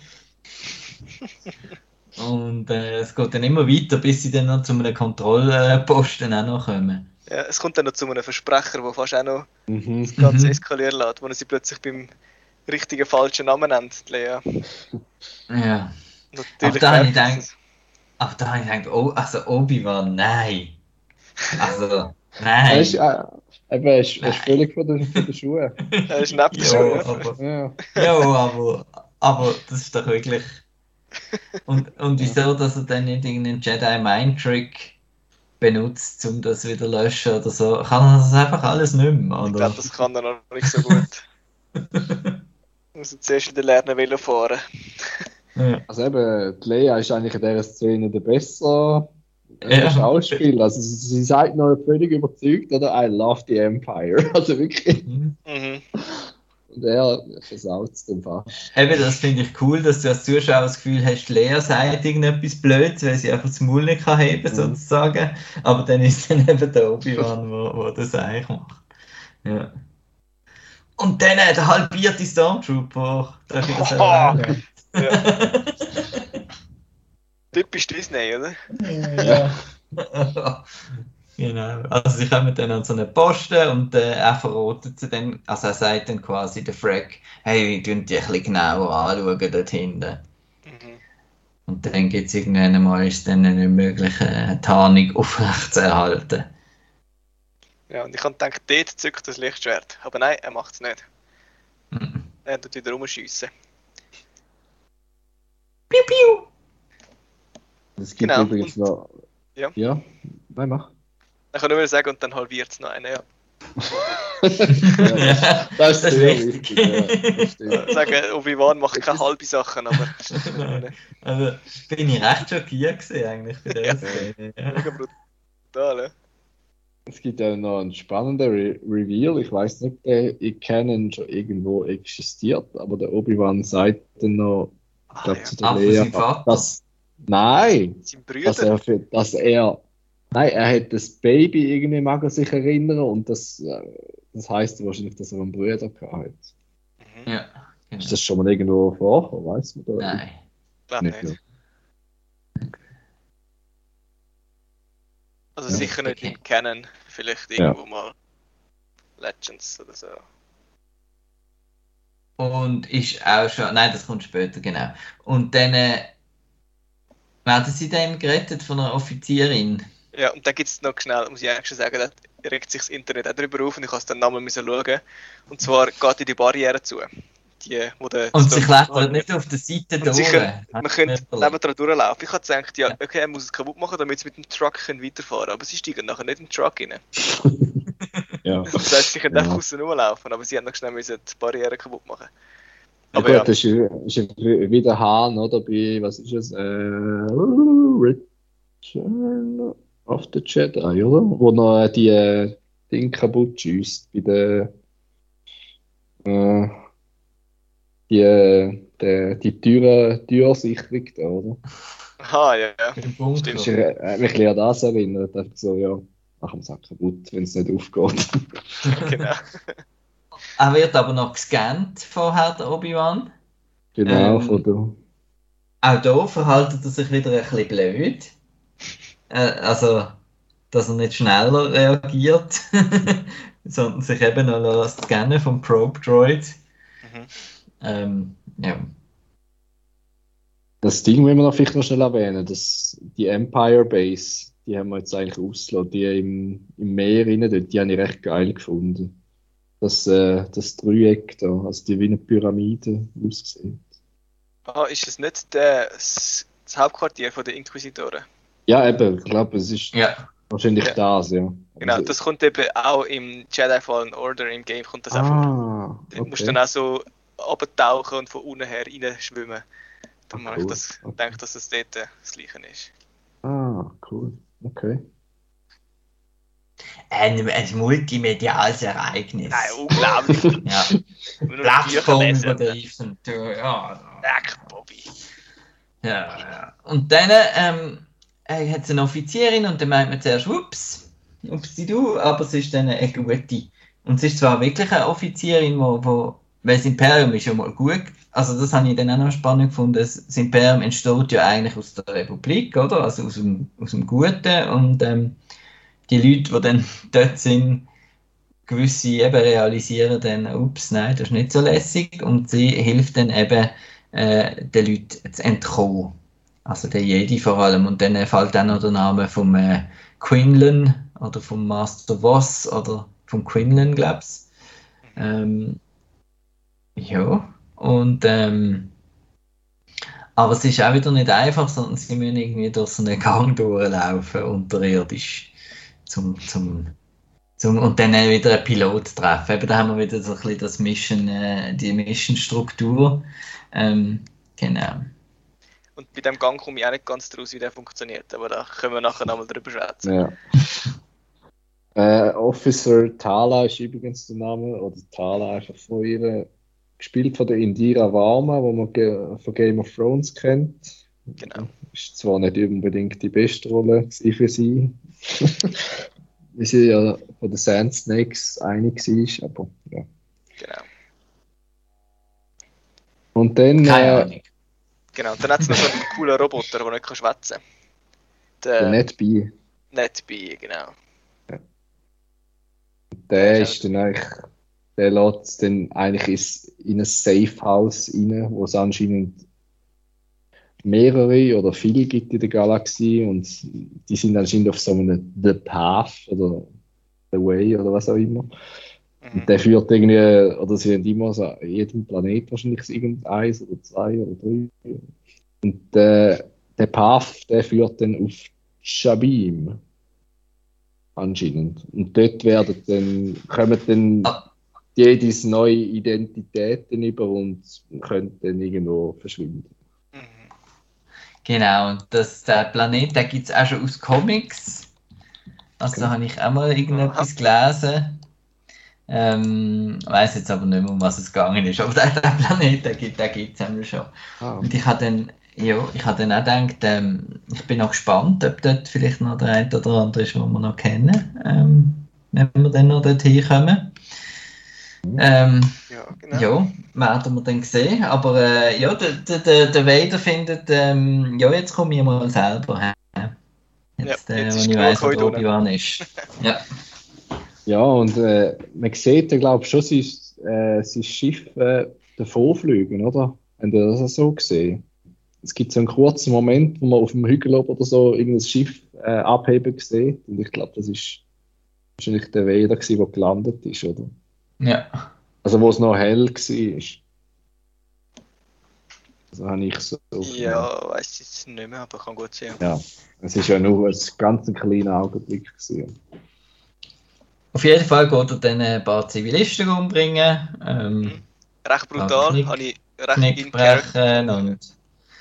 Und äh, es geht dann immer weiter, bis sie dann noch zu einem Kontrollposten auch noch kommen. ja, es kommt dann noch zu einem Versprecher, der fast auch noch Mhm. das Ganze Mhm. eskalieren lässt, wo er sie plötzlich beim richtigen falschen Namen nennt, Lea. Ja. Natürlich da habe ich gedacht- Aber da habe ich gedacht, oh, also Obi-Wan, nein. Also, nein. äh, eben, er ist, er ist völlig von den, von den Schuhen. er ist neben der Ja, Schuhe. aber, Ja. ja, aber, aber das ist doch wirklich. Und, und wieso, dass er dann nicht irgendeinen Jedi Mind Trick benutzt, um das wieder zu löschen oder so? Kann er das einfach alles nicht mehr? Ich Oder? glaube, das kann er noch nicht so gut. muss er zuerst wieder lernen, Velo fahren. Ja. Also eben, die Lea ist eigentlich in dieser Szene der bessere äh, Ja. Schauspieler. Also sie, sie sagt noch völlig überzeugt, oder? I love the Empire. Also wirklich. Mhm. Und er versaut es dann fast. Eben, das finde ich cool, dass du als Zuschauer das Gefühl hast, Lea sagt irgendetwas Blödes, weil sie einfach das Maul nicht kann heben Mhm. sozusagen. Aber dann ist dann eben der Obi-Wan, wo, wo das eigentlich macht. Ja. Und dann äh, der halbierte Stormtrooper. Darf ich das Oh. erwähnen? Ja. Typisch Disney, oder? Ja. genau. Also sie kommen dann an so einen Posten und äh, er verrotet sie dann, also er sagt dann quasi der Frack, hey, wir tun die ein bisschen genauer anschauen dort hinten. Mhm. Und dann gibt es irgendwann einmal ist dann nicht möglich, eine Tarnung aufrecht zu erhalten. Ja, und ich habe gedacht, dort zückt das Lichtschwert. Aber nein, er macht es nicht. Mhm. Er tut wieder rumschiessen. Piu, piu. Es gibt Genau. übrigens noch. Ja. Ja, nein, mach. Ich kann nur sagen, und dann halbiert es noch einen, ja. ja, Das ist das sehr wichtig. wichtig. Ja, das. Sagen, Obi-Wan macht keine halbe Sachen, aber also bin ich recht schockiert gewesen, eigentlich bei der Ja. Ja. mega brutal, ja. Es gibt ja noch einen spannenden Re Reveal. Ich weiß nicht, ob der in Canon schon irgendwo existiert, aber der Obi-Wan sagt dann noch, ich Ah, glaube ja. zu der Lea, dass. Nein! Sein Dass er, für, dass er. Nein, er hat das Baby irgendwie, mag er sich erinnern, und das, äh, das heisst wahrscheinlich, dass er einen Bruder gehabt hat. Mhm. Ja, genau. Ist das schon mal irgendwo vorgekommen, weiss man da? Nein. Glaub Nicht nicht. Also Ja. sicher nicht Okay. im Canon, vielleicht Ja. irgendwo mal Legends oder so. Und ist auch schon, nein, das kommt später, genau. Und dann äh, werden sie dann gerettet von einer Offizierin. Ja, und dann gibt es noch schnell, muss ich eigentlich schon sagen, da regt sich das Internet auch drüber auf und ich habe den Namen müssen schauen. Und zwar geht in die Barriere zu. Die, wo der Und sie klettert nicht auf der Seite sicher, Hat Man könnte nebendran durchlaufen. Ich habe gedacht, ja, Ja. okay, er muss es kaputt machen, damit sie mit dem Truck können weiterfahren können. Aber sie steigen nachher nicht in den Truck rein. Ja. Das heisst, sie können Ja. einfach außen rumlaufen, aber sie haben noch schnell müssen die Barriere kaputt machen. Aber Aber gut, ja. das ist, ist ja wieder Hahn, oder? Bei, was ist es? Äh, Return of the Jedi, oder? Wo noch die äh, Ding kaputt schießt bei der. Äh, die, äh, der, die Tür, Türsicherung da, oder? Aha, ja, ja. Stimmt. Ist, äh, hat mich ein bisschen an das erinnert. Einfach so, ja, wir es auch kaputt, wenn es nicht aufgeht. genau. Er wird aber noch gescannt vorher, der Obi-Wan. Genau, Ähm, von der. Auch hier verhaltet er sich wieder ein bisschen blöd. Äh, also, dass er nicht schneller reagiert, sondern sich eben noch lässt scannen vom Probe Droid. Mhm. Ähm, ja. Das Ding wollen wir noch vielleicht noch schnell erwähnen, dass die Empire Base, die haben wir jetzt eigentlich ausgelassen, die im, im Meer rein, die habe ich recht geil gefunden. Das, äh, das Dreieck da, also die wie eine Pyramide aussieht. Ah, ist es nicht der, das, das Hauptquartier von der Inquisitoren? Ja, eben, ich glaube, es ist ja. wahrscheinlich Ja. das, ja. Genau, das kommt eben auch im Jedi Fallen Order im Game kommt das auch vor. ah, Du musst okay. dann auch so abtauchen und von unten her reinschwimmen. Dann Ah, habe ich cool. das Okay. gedacht, dass es dort äh, das Gleiche ist. Ah, cool. Okay. Ein, ein multimediales Ereignis. Nein, unglaublich. ja. Nur noch Plattform Bücher lesen. übergreifend. Ja, Bobby. ja, ja. Und dann ähm, äh, hat eine Offizierin und dann meint man zuerst, ups, ups, du, aber sie ist dann eine gute. Und sie ist zwar wirklich eine Offizierin, wo, wo weil das Imperium ist ja mal gut, also das habe ich dann auch noch spannend gefunden, das das Imperium entsteht ja eigentlich aus der Republik, oder? Also aus dem, aus dem Guten und ähm, die Leute, die dann dort sind, gewisse eben realisieren dann, ups, nein, das ist nicht so lässig und sie hilft dann eben äh, den Leuten zu entkommen. Also der Jedi vor allem und dann fällt dann noch der Name vom äh, Quinlan oder vom Master Voss oder vom Quinlan, glaub's. Ähm, ja, und ähm, aber es ist auch wieder nicht einfach, sondern sie müssen irgendwie durch so einen Gang durchlaufen, unterirdisch, zum, zum, zum, und dann wieder einen Pilot treffen. Eben, da haben wir wieder so ein bisschen das Mission, äh, die Mission-Struktur. Ähm, genau. Und bei dem Gang komme ich auch nicht ganz draus, wie der funktioniert, aber da können wir nachher nochmal drüber schwätzen. Ja. Äh, Officer Tala ist übrigens der Name, oder Tala einfach von ihr, gespielt von der Indira Varma, wo man ge von Game of Thrones kennt. Genau. Ist zwar nicht unbedingt die beste Rolle für sie, wie sie ja von den Sand Snakes einig war, aber ja. Genau. Und dann Keine äh, Ahnung. Genau. Dann hat es noch so einen coolen Roboter, der nicht schwätzen kann. der Der Netby, Netby, genau. der Ja. ist dann eigentlich, der lässt dann eigentlich in ein Safe House rein, wo es anscheinend mehrere oder viele gibt in der Galaxie und die sind anscheinend auf so einem The Path oder The Way oder was auch immer. Mhm. Und der führt irgendwie, oder sie haben immer so jedem Planet wahrscheinlich irgendeins oder zwei oder drei. Und äh, der Path, der führt dann auf Shabim. Anscheinend. Und dort werden dann, kommen dann Ah. jedes neue Identitäten über und können dann irgendwo verschwinden. Mhm. Genau, und das, der Planet, den gibt es auch schon aus Comics. Also da Okay. habe ich auch mal irgendetwas gelesen. Ähm, weiß jetzt aber nicht mehr, um was es gegangen ist. Aber der, Planet, den gibt es gibt's einmal schon. Ah, Und ich habe dann, ja, ich habe dann auch gedacht, ähm, ich bin noch gespannt, ob dort vielleicht noch der eine oder andere ist, den wir noch kennen, ähm, wenn wir dann noch dorthin kommen. Ähm, Ja, genau. ja, werden wir dann sehen. Aber äh, ja, der, der, der, der Vader findet, ähm, ja, jetzt komme ich mal selber her. Jetzt, Ja, äh, jetzt wenn ist ich weiss, wo. Obi-Wan ist. Ja. Ja, und äh, man sieht, ich glaube schon, sein, äh, sein Schiff äh, davonfliegen, oder? Habt ihr das auch so gesehen? Es gibt so einen kurzen Moment, wo man auf dem Hügel oben oder so irgendein Schiff äh, abheben sieht. Und ich glaube, das ist wahrscheinlich der Vader, gewesen, der gelandet ist, oder? ja. Also, wo es noch hell war. Also habe ich so. Ja, weiß jetzt nicht mehr, aber kann gut sein. Ja, es ist ja nur ein ganz kleiner Augenblick gewesen. Auf jeden Fall geht er dann ein paar Zivilisten umbringen, ähm, Recht brutal, habe ich recht Knick brechen und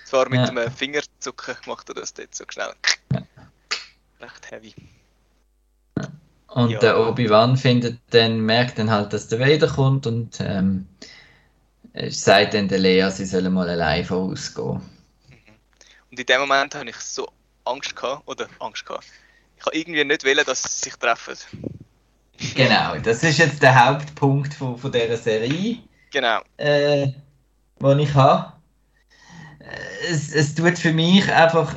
Zwar mit Ja. einem Fingerzucken macht er das dort so schnell. Recht heavy. Und Ja. der Obi-Wan findet dann, merkt dann halt, dass der Vader kommt und ähm, äh, sagt dann der Lea, sie sollen mal allein vorausgehen. Und in dem Moment habe ich so Angst gehabt, oder Angst gehabt. Ich habe irgendwie nicht wollen, dass sie sich treffen. Genau, das ist jetzt der Hauptpunkt von, von dieser Serie, Genau. äh, den ich habe. es, es tut für mich einfach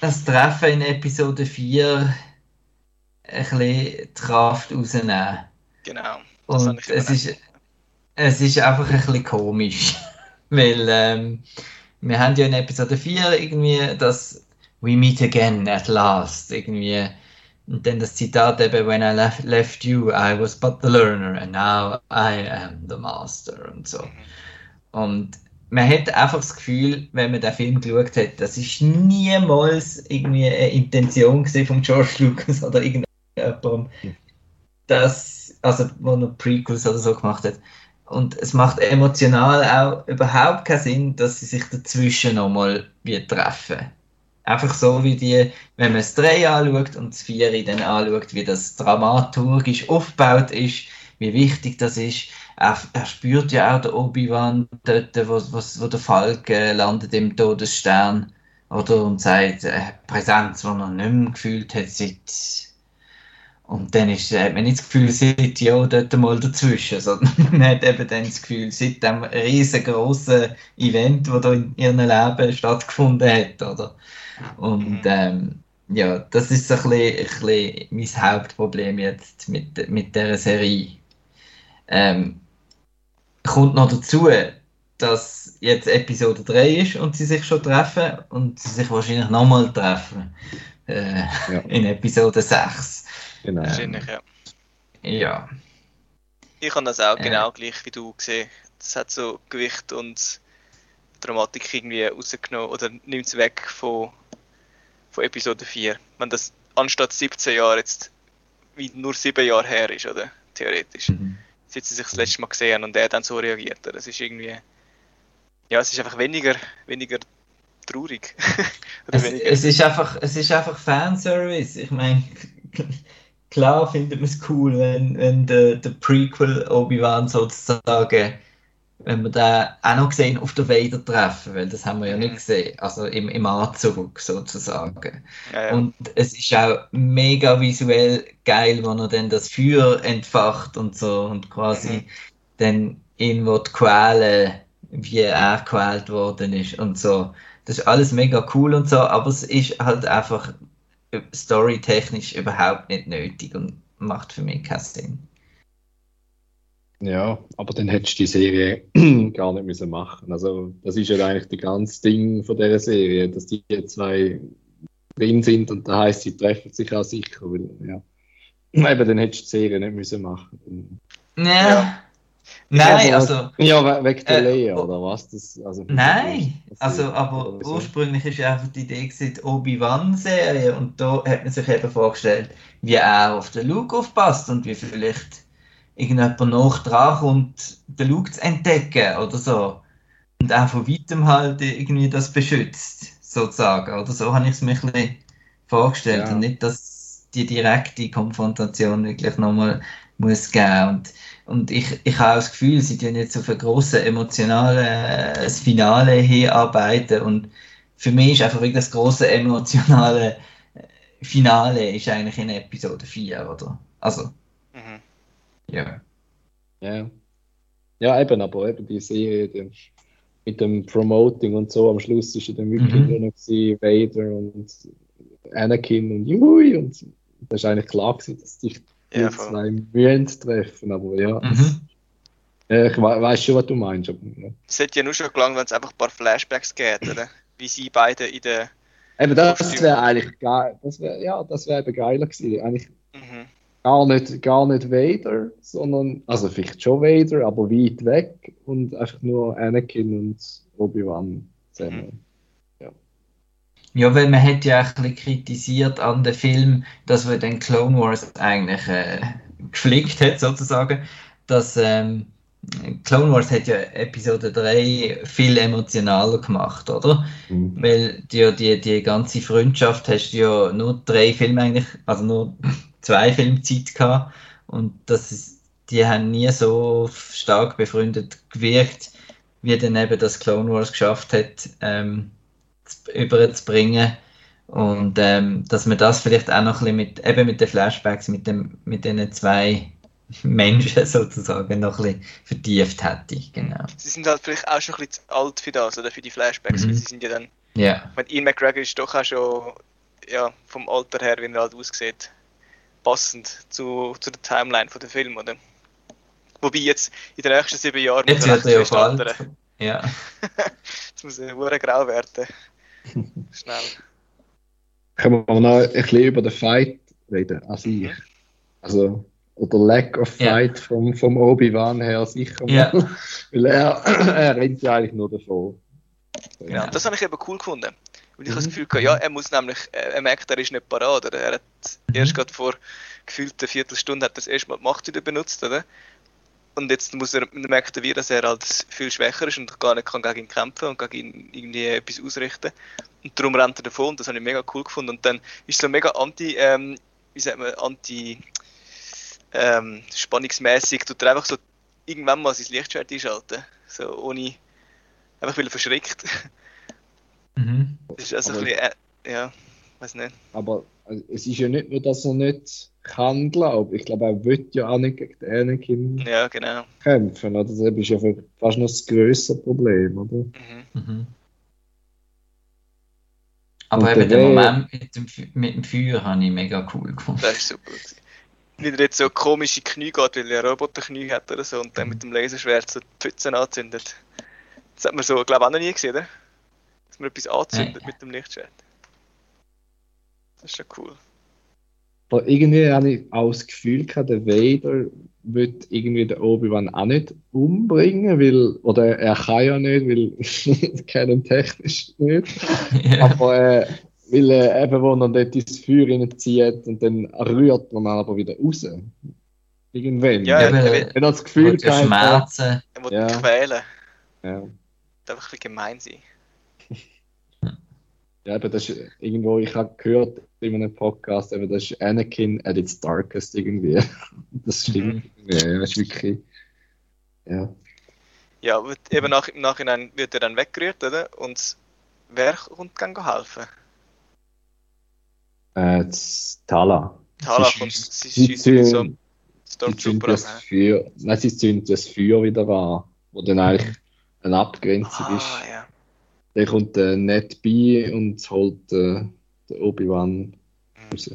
das Treffen in Episode 4 ein bisschen die Kraft rausnehmen. Genau. Und es ist, es ist einfach ein bisschen komisch. Weil ähm, wir haben ja in Episode 4 irgendwie das We meet again at last irgendwie. Und dann das Zitat eben, when I left, left you, I was but the learner and now I am the master und so. Und man hat einfach das Gefühl, wenn man den Film geschaut hat, das ist niemals irgendwie eine Intention von George Lucas oder irgendjemandem, dass, also, wo noch Prequels oder so gemacht hat. Und es macht emotional auch überhaupt keinen Sinn, dass sie sich dazwischen nochmal treffen. Einfach so wie die, wenn man das 3 anschaut und das 4 dann anschaut, wie das dramaturgisch aufgebaut ist, wie wichtig das ist. Er, er spürt ja auch der Obi-Wan dort, wo, wo, der Falke landet im Todesstern. Oder und sagt, äh, Präsenz, die er nicht mehr gefühlt hat seit. Und dann ist, hat man nicht das Gefühl, seit ja dort mal dazwischen, sondern man hat eben dann das Gefühl, seit dem riesengroßen Event, das da in ihrem Leben stattgefunden hat, oder? Und mhm. ähm, ja, das ist so ein bisschen, ein bisschen mein Hauptproblem jetzt mit, mit dieser Serie. Ähm, kommt noch dazu, dass jetzt Episode 3 ist und sie sich schon treffen und sie sich wahrscheinlich nochmal treffen äh, ja. in Episode 6. Genau. Wahrscheinlich, ja. Ja. Ich habe das auch äh. genau gleich wie du gesehen. Das hat so Gewicht und Dramatik irgendwie rausgenommen oder nimmt es weg von von Episode 4. Wenn das anstatt 17 Jahre jetzt wie nur 7 Jahre her ist, oder? Theoretisch. Mhm. Seit sie sich das letzte Mal gesehen und er dann so reagiert. Das ist irgendwie. Ja, es ist einfach weniger, weniger traurig. es, weniger... es, ist einfach, es ist einfach Fanservice. Ich meine, klar findet man es cool, wenn, wenn der, der Prequel Obi-Wan sozusagen wenn wir den auch noch gesehen auf der Vader treffen, weil das haben wir ja nicht mhm. gesehen, also im, im Anzug sozusagen. Ja, ja. Und es ist auch mega visuell geil, wenn er dann das Feuer entfacht und so und quasi mhm. dann ihn wird quälen, wie er gequält worden ist und so. Das ist alles mega cool und so, aber es ist halt einfach storytechnisch überhaupt nicht nötig und macht für mich keinen Sinn. Ja, aber dann hättest du die Serie gar nicht müssen machen. Also das ist ja eigentlich das ganze Ding von dieser Serie, dass die zwei drin sind und da heißt, sie treffen sich auch sicher. Weil, ja. Eben, dann hättest du die Serie nicht müssen machen. Ja. ja. Nein, also. Ja, wegen der äh, Leia, oder was? Das, also, nein, also, aber ursprünglich ist ja einfach die Idee die Obi-Wan-Serie und da hat man sich eben vorgestellt, wie er auf den Luke aufpasst und wie vielleicht irgendjemand noch dran kommt, den Luke zu entdecken oder so. Und auch von weitem halt irgendwie das beschützt, sozusagen. Oder so habe ich es mir ein bisschen vorgestellt. Ja. Und nicht, dass die direkte Konfrontation wirklich nochmal muss geben. Und, und ich, ich habe das Gefühl, sie tun jetzt auf ein grosses emotionales äh, Finale hinarbeiten. Und für mich ist einfach wirklich das große emotionale äh, Finale ist eigentlich in Episode 4, oder? Also. Ja. Ja. Ja, eben, aber eben die Serie die, mit dem Promoting und so, am Schluss ist ja dann wirklich mhm. nur noch Vader und Anakin und Yui und das ist eigentlich klar gewesen, dass sich die ja, zwei müssen treffen, aber ja. Mhm. ja ich we weiß schon, was du meinst. Aber, ja. Es hätte ja nur schon gelangt, wenn es einfach ein paar Flashbacks gäbe, oder? Wie sie beide in der Eben, das wäre eigentlich geil. Das wäre ja, das wäre eben geiler gewesen. Eigentlich, mhm gar nicht, gar nicht Vader, sondern, also vielleicht schon Vader, aber weit weg und einfach nur Anakin und Obi-Wan zusammen. Mhm. Ja. ja, weil man hat ja auch ein bisschen kritisiert an dem Film, dass wir den Clone Wars eigentlich äh, geflickt hat, sozusagen, dass ähm, Clone Wars hat ja Episode 3 viel emotionaler gemacht, oder? Mhm. Weil die, die, die ganze Freundschaft hast du ja nur drei Filme eigentlich, also nur zwei Filmzeit gehabt und das ist, die haben nie so stark befreundet gewirkt, wie dann eben das Clone Wars geschafft hat, ähm, überzubringen. Und ähm, dass man das vielleicht auch noch ein bisschen mit, eben mit den Flashbacks, mit, dem, mit den zwei Menschen sozusagen noch ein bisschen vertieft hätte. Genau. Sie sind halt vielleicht auch schon ein bisschen zu alt für das, oder für die Flashbacks, Mhm. weil sie sind ja dann, Ja. ich meine, Ian McGregor ist doch auch schon, ja, vom Alter her, wie er halt aussieht, passend zu, zu der Timeline von dem Film, oder? Wobei jetzt in den nächsten sieben Jahren Jetzt wird er ja bald. Ja. Jetzt muss er hure grau werden. Schnell. Können wir noch ein bisschen über den Fight reden? Also, ich. Also, oder Lack of Ja. Fight vom, vom Obi-Wan her sicher mal. Ja. Weil er, er rennt ja eigentlich nur davon. Genau, Ja. das habe ich eben cool gefunden. Weil ich Mhm. habe das Gefühl hatte, ja, er muss nämlich, er er merkt, er ist nicht parat, oder? Er hat Mhm. erst gerade vor gefühlten Viertelstunde hat er das erste Mal die Macht wieder benutzt, oder? Und jetzt muss er, merkt er wieder, dass er halt viel schwächer ist und gar nicht kann gegen ihn kämpfen und gegen ihn irgendwie etwas ausrichten. Und darum rennt er davon und das habe ich mega cool gefunden. Und dann ist so mega anti, ähm, wie sagt man, anti, ähm, spannungsmäßig, tut er einfach so irgendwann mal sein Lichtschwert einschalten. So ohne, einfach weil er verschreckt. Mhm. Das ist also Aber- ein bisschen, äh, ja, weiß nicht. Aber also, es ist ja nicht nur, dass er nicht kann, glaube ich. Glaube, er will ja auch nicht gegen den Anakin Ja, genau. kämpfen. Oder? Das ist ja fast noch das größere Problem, oder? Mhm. Mhm. Aber Und eben der Moment mit dem, mit dem Feuer habe ich mega cool gefunden. Das ist super. er jetzt so komische Knie geht, weil er Roboterknie hat oder so und dann mit dem Laserschwert so die Pfützen anzündet. Das hat man so, glaube ich, auch noch nie gesehen, oder? Man etwas anzündet mit dem Lichtschwert. Das ist schon cool. Aber irgendwie habe ich auch das Gefühl gehabt, der Vader wird irgendwie den Obi-Wan auch nicht umbringen, weil, oder er kann ja nicht, weil kennen technisch nicht. ja. Aber äh, weil äh, eben, wo er dort ins Feuer reinzieht und dann rührt man aber wieder raus. Irgendwann. Ja, er äh, will, Wenn er das Gefühl ja hat, Schmerzen. er will Ja. quälen. ja. Darf ein bisschen gemein sein. Ja, aber das ist irgendwo, ich habe gehört in einem Podcast, eben, das ist Anakin at its darkest irgendwie. Das stimmt. Ja, das ist wirklich. Ja. Ja, aber eben nach, im Nachhinein wird er dann weggerührt, oder? Und wer kommt dann helfen? Äh, das Tala. Tala Sie kommt, sie sie schießt mit so Sie Stormtrooper an. Feuer, nein, sie zünden das Feuer wieder an, wo dann eigentlich eine Abgrenzung Ah, ist. ja. Dann kommt der Ned bei und holt äh, den Obi-Wan raus.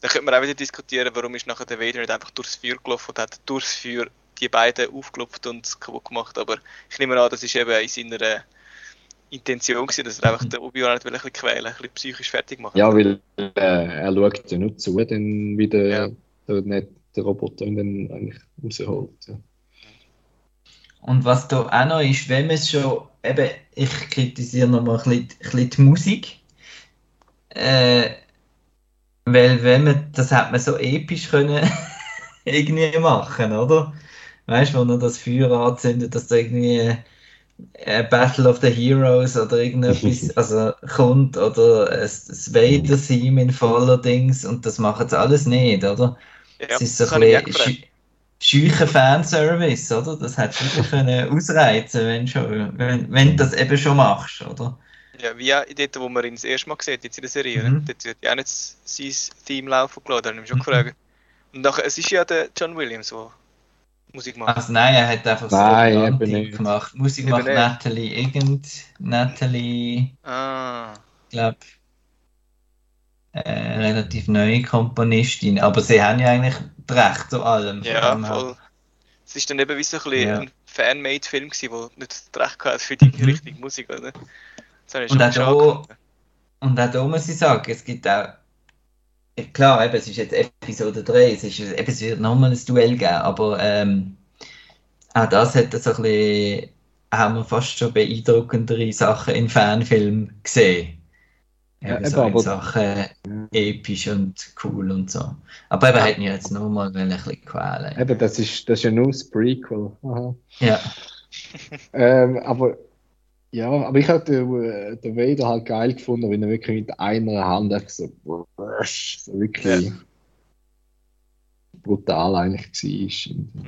Dann könnte man auch wieder diskutieren, warum ist nachher der Vader nicht einfach durchs Feuer gelaufen und hat durchs Feuer die beiden aufgelupft und kaputt gemacht. Aber ich nehme an, das ist eben in seiner äh, Intention gewesen, dass er einfach den Obi-Wan nicht will ein bisschen quälen, ein bisschen psychisch fertig machen. Ja, weil äh, er schaut ja nur zu, dann wieder Ja. der, Ned, der Roboter ihn dann eigentlich rausholt. Ja. Und was da auch noch ist, wenn man es schon, eben, ich kritisiere nochmal ein bisschen, ein bisschen die Musik. Äh, weil wenn man, das hat man so episch können irgendwie machen, oder? Weißt du, wo er das Feuer anzündet, dass da irgendwie äh, Battle of the Heroes oder irgendetwas also, kommt oder ein, ein Vader-Theme in voller Dings und das machen sie alles nicht, oder? Ja, es ist so ein bisschen scheucher Fanservice, oder? Das hättest du können ausreizen wenn schon, wenn, wenn du das eben schon machst, oder? Ja, wie auch dort, wo man ihn das erste Mal sieht, jetzt in der Serie, Mhm. dort wird ja auch nicht sein Theme laufen gelassen, da habe ich mich schon Mhm. gefragt. Und nachher, es ist ja der John Williams, der Musik macht. Also nein, er hat einfach so Nein, Anti nicht. gemacht. Musik Eben macht nicht. Natalie irgend, Natalie, Ah, glaube äh, relativ neue Komponistin, aber sie haben ja eigentlich das Recht zu allem. ja, voll. Es ist dann eben wie so ein, Ja. ein Fan-Made-Film der nicht Recht hatte für die Mhm. richtige Musik, oder? Und auch da-. Und auch da muss ich sagen, es gibt auch. Klar, eben, es ist jetzt Episode 3, es, ist, eben, es wird nochmal ein Duell geben, aber ähm, auch das hat so ein bisschen, haben wir fast schon beeindruckendere Sachen in Fanfilmen gesehen. Ja, so in aber- Sachen episch und cool und so. Aber eben hätten wir jetzt nur mal ein bisschen quälen. Eben, das ist, das ist ja nur das Prequel. Aha. Ja, Ähm, aber ja, aber ich habe den, äh, den Vader halt geil gefunden, wenn er wirklich mit einer Hand einfach so, so wirklich brutal eigentlich war.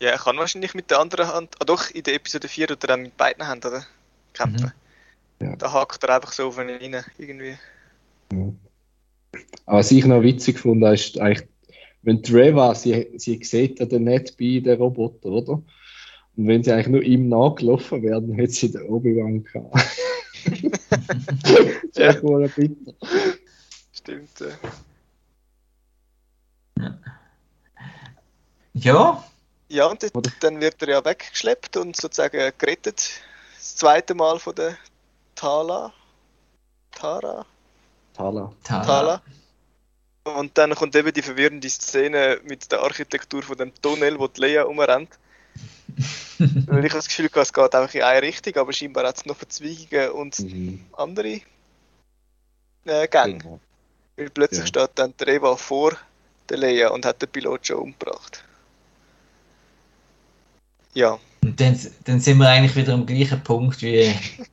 Ja, er kann wahrscheinlich mit der anderen Hand, ah doch, in der Episode 4 tut er dann mit beiden Händen, oder? Kämpfen. Mhm. Ja. Da hackt er einfach so auf ihn rein, irgendwie. Aber was ich noch witzig fand, ist eigentlich wenn Treva, sie, sie sieht ja den nicht bei den Roboter, oder? Und wenn sie eigentlich nur ihm nachgelaufen wäre, dann hätte sie den Obi-Wan gehabt. Ja. ja. Cool, bitter. Stimmt. Ja. Ja, Ja, und dann wird er ja weggeschleppt und sozusagen gerettet. Das zweite Mal von der Tala. Tara? Tala. Tala. Tala. Und dann kommt eben die verwirrende Szene mit der Architektur von dem Tunnel, wo die Leia umrennt. Weil ich das Gefühl, hatte, es geht einfach in eine Richtung, aber scheinbar hat es noch Verzweigungen und Mhm. andere äh, Gänge. Genau. Weil plötzlich Ja. steht dann der Eva vor der Leia und hat den Pilot schon umgebracht. Ja, Und dann, dann sind wir eigentlich wieder am gleichen Punkt wie,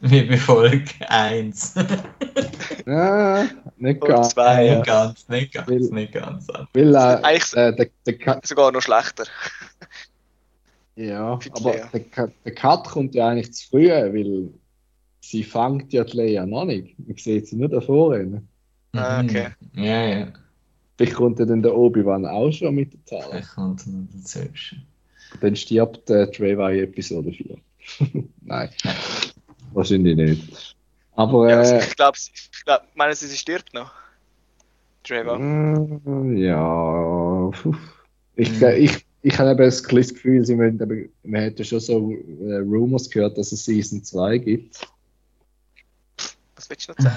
wie bei Folge 1. Ja, nicht Und ganz. zwei, ja. nicht ganz, nicht ganz, Weil- nicht ganz. Weil, äh, Eigentlich- äh, der, der Cut, sogar noch schlechter. ja, aber der, Cut- der Cut kommt ja eigentlich zu früh, weil sie fängt ja die Leia noch nicht. Man sieht sie nur davor rennen. Ah, okay. Mhm. Ja, ja. Vielleicht kommt ja dann der Obi-Wan auch schon mit der Zahl. Vielleicht kommt er dazwischen. Dann stirbt äh, Trevor in Episode 4. Nein, wahrscheinlich nicht. Aber Ja, also äh, ich glaube, ich glaub, meinen Sie, sie stirbt noch? Trevor. Mm, Ja, ich, Mhm. ich, ich habe eben das kleines Gefühl, sie müssen, man hätte schon so äh, Rumors gehört, dass es Season 2 gibt. Was willst du noch zeigen?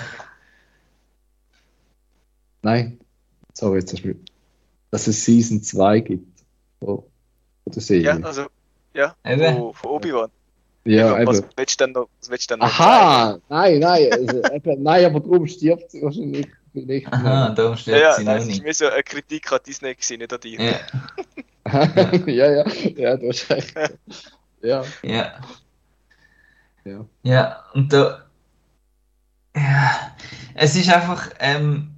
Nein, sorry, jetzt hast du Dass es Season 2 gibt. Von, von der Serie. Ja, also, ja, von, von Obi-Wan. Ja, was eben. willst du denn noch, was willst du denn noch zeigen? Aha, nein, nein, also, eben, nein, aber darum stirbt sie wahrscheinlich. Aha, nicht. da Ja, stirbt ja, sie nein, noch es ist nicht. mir so eine Kritik an Disney gewesen, nicht an dir. Ja, ja, ja, ja, du hast recht. Ja, ja. ja. Ja, und da. Ja, es ist einfach ähm,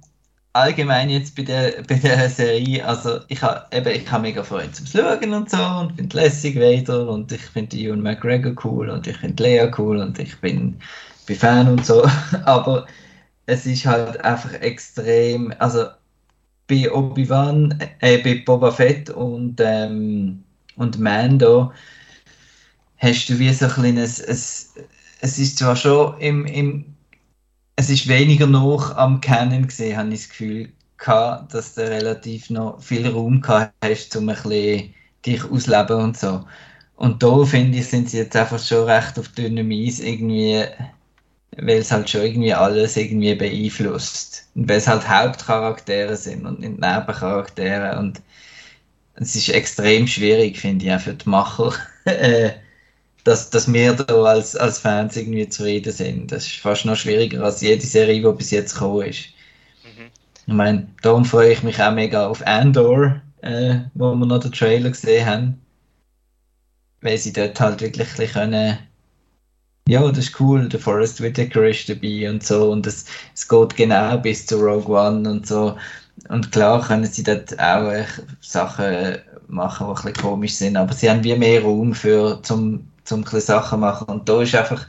allgemein jetzt bei der, bei der Serie, also ich habe eben, mega Freude zum Schauen und so und finde lässig weiter und ich finde Ewan McGregor cool und ich finde Lea cool und ich bin, bin Fan und so, aber es ist halt einfach extrem, also bei Obi-Wan, äh, bei Boba Fett und, ähm, und Mando hast du wie so ein kleines, es, es ist zwar schon im, im es ist weniger noch am Canon gesehen, habe ich das Gefühl gehabt, dass du relativ noch viel Raum gehabt hast, um ein bisschen dich ausleben und so. Und da finde ich, sind sie jetzt einfach schon recht auf dünnem Eis irgendwie, weil es halt schon irgendwie alles irgendwie beeinflusst. Und weil es halt Hauptcharaktere sind und nicht Nebencharaktere und es ist extrem schwierig, finde ich, auch für die Macher, äh, dass, dass wir da als, als Fans irgendwie zufrieden sind. Das ist fast noch schwieriger als jede Serie, die bis jetzt gekommen ist. Mhm. Ich meine, darum freue ich mich auch mega auf Andor, äh, wo wir noch den Trailer gesehen haben. Weil sie dort halt wirklich können. Ja, das ist cool, der Forest Whitaker ist dabei und so. Und es, es geht genau bis zu Rogue One und so. Und klar können sie dort auch äh, Sachen machen, die ein bisschen komisch sind, aber sie haben wie mehr Raum für, zum, zum ein Sachen machen. Und da ist einfach,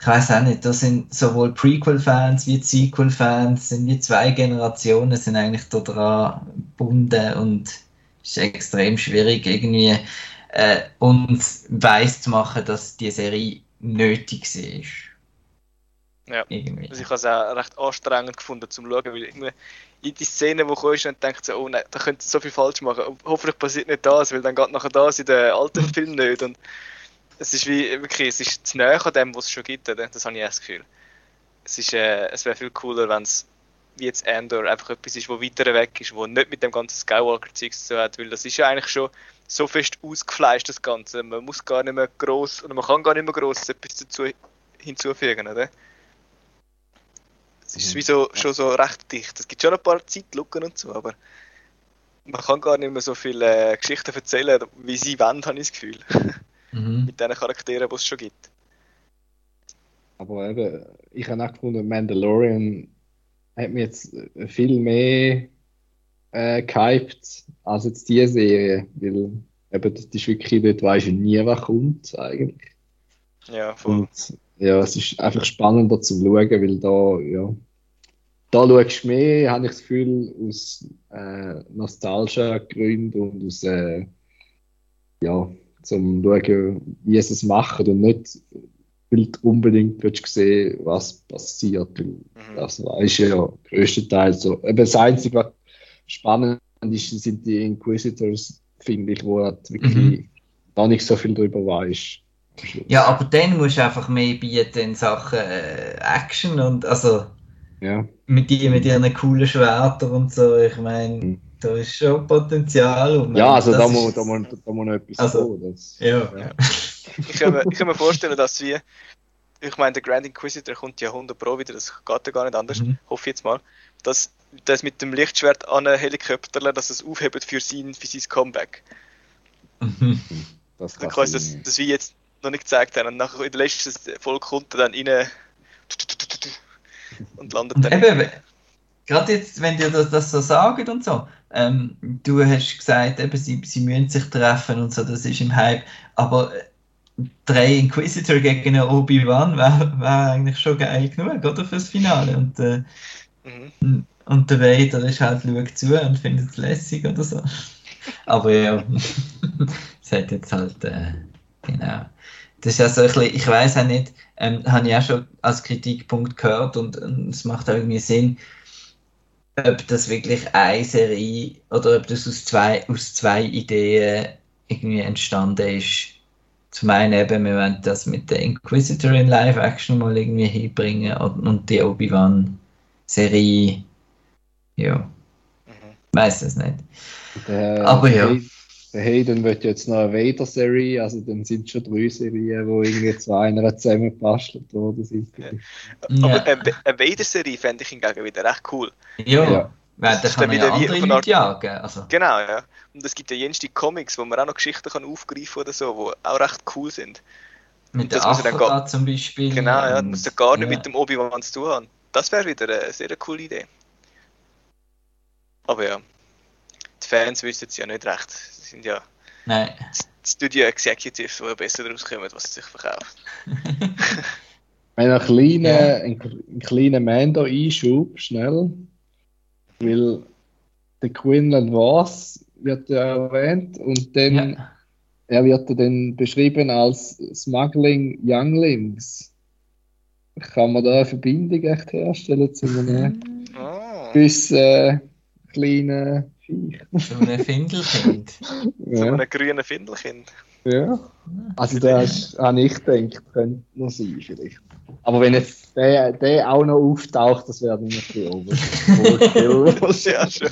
ich weiß auch nicht, da sind sowohl Prequel-Fans wie Sequel-Fans, sind wie zwei Generationen, sind eigentlich da dran gebunden und es ist extrem schwierig, irgendwie äh, uns weiss zu machen, dass die Serie nötig war. Ja. Irgendwie. Also ich habe es auch recht anstrengend gefunden zum Schauen, weil irgendwie in die Szene, wo kommst und denkst so, oh nein, da könnte so viel falsch machen. Hoffentlich passiert nicht das, weil dann geht nachher das in den alten Film nicht. Und es ist wie, wirklich, es ist zu näher an dem, was es schon gibt, oder? das habe ich das Gefühl. Es, ist, äh, es wäre viel cooler, wenn es wie jetzt Andor einfach etwas ist, wo weiter weg ist, wo nicht mit dem ganzen Skywalker-Zeug zu hat, weil das ist ja eigentlich schon so fest ausgefleischt, das Ganze. Man muss gar nicht mehr groß oder man kann gar nicht mehr groß etwas dazu hinzufügen, oder? Es ist Mhm. wie so, schon so recht dicht. Es gibt schon ein paar Zeitlücken und so, aber man kann gar nicht mehr so viele äh, Geschichten erzählen, wie sie wollen, habe ich das Gefühl. Mhm. Mit den Charakteren, die es schon gibt. Aber eben, ich habe auch gefunden, Mandalorian hat mich jetzt viel mehr äh, gehypt als jetzt diese Serie, weil eben, das ist wirklich, dort weisst du nie, was kommt eigentlich. Ja, voll. Und ja, es ist einfach spannender zu schauen, weil da, ja, da schaust du mehr, habe ich das Gefühl, aus äh, Nostalgia-Gründen und aus, äh, ja, zum schauen, wie sie es machen und nicht, weil du unbedingt willst sehen, was passiert. Mhm. Das ist ja größtenteils so. Eben das Einzige, was spannend ist, sind die Inquisitors, finde ich, wo halt wirklich mhm. noch nicht so viel darüber weiß. Ja, aber dann musst du einfach mehr bieten in Sachen äh, Action und also ja. mit, die, mit ihren coolen Schwertern und so. Ich meine, mhm. Da ist schon Potenzial. Und ja, also da muss, da, muss, da muss noch etwas also, kommen. Das, ja. ja. ich, kann mir, ich kann mir vorstellen, dass wir, ich meine, der Grand Inquisitor kommt ja 100 Pro wieder, das geht ja gar nicht anders, mhm. hoffe ich jetzt mal, dass das mit dem Lichtschwert an einen Helikopter, dass es aufhebt für sein, für sein Comeback. Mhm. Das, das, das, das, das wie jetzt noch nicht gezeigt haben. Und nachher in der letzten Folge kommt er dann rein und landet dann. Eben, gerade jetzt, wenn dir das, das so sagen und so, ähm, du hast gesagt, eben, sie, sie müssen sich treffen und so, das ist im Hype, aber äh, drei Inquisitor gegen Obi-Wan wäre wär eigentlich schon geil genug, oder, fürs Finale. Und, äh, mhm. und der Vader ist halt, schaut zu und findet es lässig oder so. Aber ja, es hat jetzt halt, äh, genau das ist ja so ein bisschen, ich weiß auch nicht, ähm, habe ich auch schon als Kritikpunkt gehört und, und es macht auch irgendwie Sinn, ob das wirklich eine Serie oder ob das aus zwei, aus zwei Ideen irgendwie entstanden ist. Zum einen eben, wir wollen das mit der Inquisitor in Live-Action mal irgendwie hinbringen und, und die Obi-Wan-Serie, ja, mhm. weiß es nicht. Der, Aber ja hey, dann wird jetzt noch eine Vader-Serie, also dann sind schon drei Serien, wo irgendwie zu einer zusammengebastelt worden sind. Ja. Aber eine Vader-Serie fände ich hingegen wieder recht cool. Ja, ja. Weil da kann man ja andere Leute jagen. Also. Genau, ja. Und es gibt ja jenste Comics, wo man auch noch Geschichten kann aufgreifen oder so, die auch recht cool sind. Mit der Afro zum Beispiel. Genau, ja, das muss ja gar nicht ja. mit dem Obi-Wan zu tun haben. Das wäre wieder eine sehr coole Idee. Aber ja, die Fans wissen es ja nicht recht sind ja Nein. Studio Executives, die besser daraus kommen, was sich verkauft. Wenn ein kleiner, ja. ein, ein kleiner Mando-Einschub, schnell, weil der Quinlan Voss wird ja erwähnt und dann ja. er wird dann beschrieben als Smuggling Younglings. Kann man da eine Verbindung echt herstellen zu einem oh. bis äh, kleinen so ein Findelkind. ja. So ein grünes Findelkind. Ja. Also das habe ich gedacht, könnte noch sein vielleicht. Aber wenn jetzt der, der auch noch auftaucht, das wäre dann natürlich oberst. ja, schon.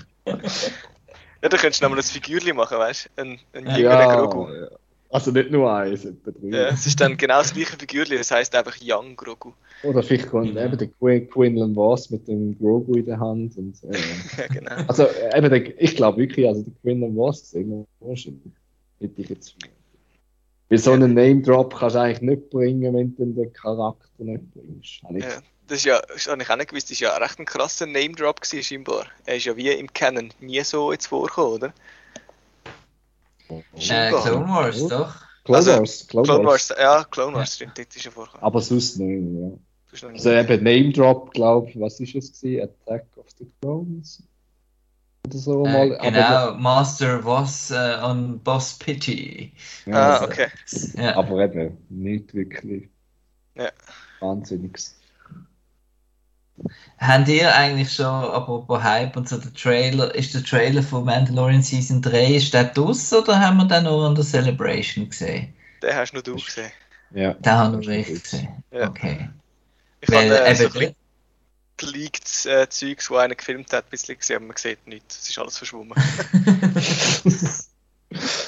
Ja, da könntest du nochmal ein Figürchen machen, weißt du? Ein, ein jüngerer ja, Grogu. Ja. Also nicht nur eins. Ja, es ist dann genau das gleiche Figürchen, das heisst einfach Young Grogu. Oder vielleicht kommt ja. eben der Quin Quinlan Voss mit dem Grogu in der Hand. Und, äh, ja, genau. Also eben, der, ich glaube wirklich, also der Quinlan Voss gesehen, wahrscheinlich. Hätte ich jetzt Weil so einen Name-Drop kannst du eigentlich nicht bringen, wenn du den Charakter nicht bringst. Ja, das ist ja, das habe ich auch nicht gewusst, das war ja recht ein krasser Name-Drop scheinbar. Er ist ja wie im Canon nie so jetzt vorgekommen, oder? Äh, Clone Wars, doch. Clone also, Wars, Clone, Clone Wars. Wars. Ja, Clone Wars, stimmt, dort ist er vorgekommen. Aber sonst nicht, ja. Also eben Name Drop, glaube ich, was ist es gewesen? Attack of the Clones? Oder so äh, mal. Genau, aber, Master was äh, on Boss Pity. Ja, ah, also, okay. Ja. Aber eben, nicht wirklich. Ja. Wahnsinniges. Habt ihr eigentlich schon, apropos Hype und so, der Trailer, ist der Trailer von Mandalorian Season 3, ist der draus oder haben wir den nur an der Celebration gesehen? Den hast nur du gesehen. Ja. Den haben wir echt gesehen. Ja. Okay. Ich Weil, habe äh, so ein geleaktes äh, Zeugs, wo einer gefilmt hat, ein bisschen gesehen, aber man sieht nichts. Es ist alles verschwommen.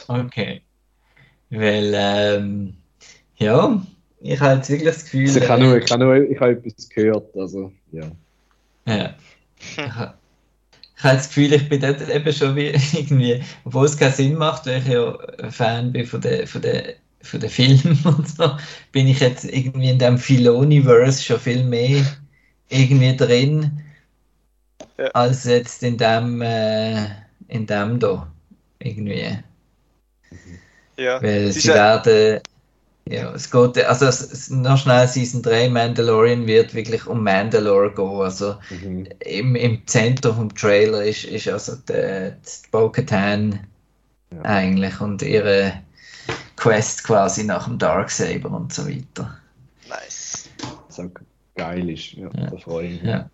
okay. Weil, ähm, ja, ich habe jetzt wirklich das Gefühl. Also ich habe nur, ich habe nur ich habe etwas gehört, also ja. Ja. Ich habe, das Gefühl, ich bin dort eben schon wie irgendwie, obwohl es keinen Sinn macht, weil ich ja Fan bin von den von der, von der Filmen und so, bin ich jetzt irgendwie in dem Filoniverse schon viel mehr irgendwie drin, ja. als jetzt in dem, äh, in dem da. Irgendwie. Ja. Weil sie, sie werden Ja, es geht, also es, es, noch schnell Season 3 Mandalorian wird wirklich um Mandalore gehen. Also Mhm. im, im Zentrum vom Trailer ist, ist also die, die Bo-Katan Ja. eigentlich und ihre Quest quasi nach dem Darksaber und so weiter. Nice. Auch geil ist. Ja, Ja. da freue ich mich. Ja.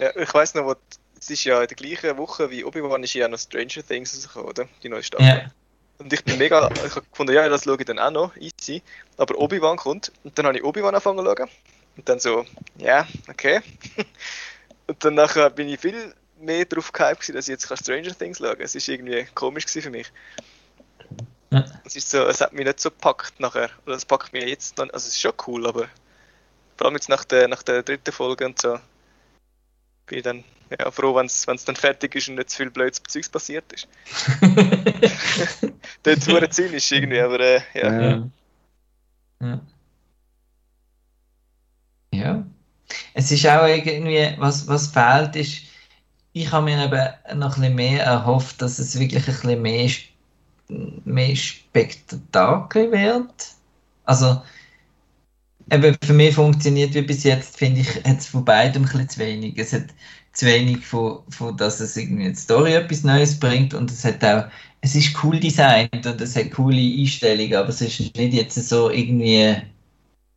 Ja, ich weiss noch, wo, es ist ja in der gleichen Woche wie Obi-Wan ist ja noch Stranger Things rausgekommen, oder? Die neue Staffel. Ja. Und ich bin mega, ich hab gefunden, ja, das schaue ich dann auch noch, easy. Aber Obi-Wan kommt und dann habe ich Obi-Wan angefangen zu schauen. Und dann so, ja, okay. und dann nachher bin ich viel mehr drauf gehypt, dass ich jetzt Stranger Things schauen kann. Es ist irgendwie komisch für mich. Ja. Es ist so, es hat mich nicht so gepackt nachher. Oder es packt mich jetzt dann, also es ist schon cool, aber vor allem jetzt nach der, nach der dritten Folge und so, bin ich dann ja, froh, wenn es dann fertig ist und nicht zu viel blödes Zeugs passiert ist. Dort es zynisch irgendwie, aber äh, ja. Ja. Ja. ja. Es ist auch irgendwie, was, was fehlt, ist, ich habe mir eben noch ein bisschen mehr erhofft, dass es wirklich ein bisschen mehr, mehr Spektakel wird. Also, eben für mich funktioniert wie bis jetzt, finde ich, hat es von beidem ein zu wenig. Es hat zu wenig von, von dass es irgendwie in die Story etwas Neues bringt und es hat auch, es ist cool designt und es hat coole Einstellungen, aber es ist nicht jetzt so irgendwie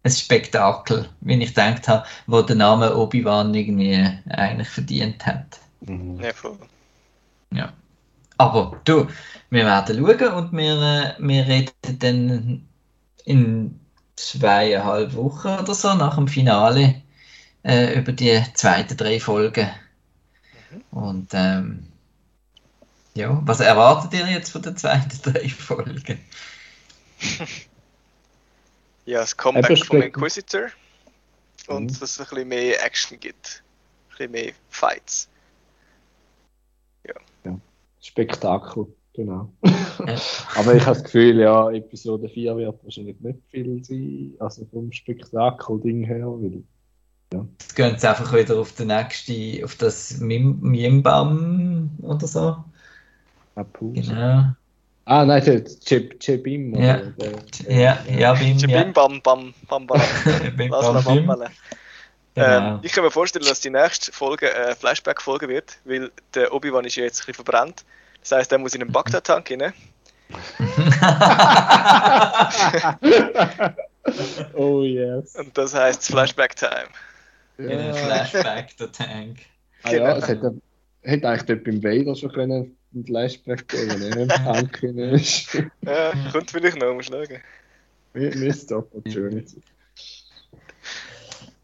ein Spektakel, wie ich gedacht habe, wo der Name Obi-Wan irgendwie eigentlich verdient hat. Mhm. Ja, voll. Ja. Aber du, wir werden schauen und wir, äh, wir reden dann in zweieinhalb Wochen oder so nach dem Finale äh, über die zweiten drei Folgen. Und ähm, ja, was erwartet ihr jetzt von den zweiten drei Folgen? Ja, das Comeback vom Inquisitor und Mhm. dass es ein bisschen mehr Action gibt. Ein bisschen mehr Fights. Spektakel, genau. Ja. Aber ich habe das Gefühl, ja, Episode 4 wird wahrscheinlich nicht viel sein, also vom Spektakel-Ding her, weil Jetzt gehen sie einfach wieder auf den nächsten, auf das Mim Mimbam oder so. Apu. Genau. Ah, nein, der Chip, Chibim. oder Ja. der- Ja, ja, Bim, ja. Bim bam bam bam bam. Bim, Lass bam, mal bim. bam Genau. ähm, Ich kann mir vorstellen, dass die nächste Folge eine Flashback-Folge wird, weil der Obi-Wan ist ja jetzt ein bisschen verbrannt. Das heißt, er muss in einen Bagdad-Tank rein. oh yes. Und das heißt Flashback-Time. In einem Flashback, der Tank. Ah, ja, es hätte, hätte eigentlich dort beim Vader schon können ein Flashback geben, wenn er im Tank ist. Ja, kommt vielleicht noch, muss schauen. Missed Opportunity.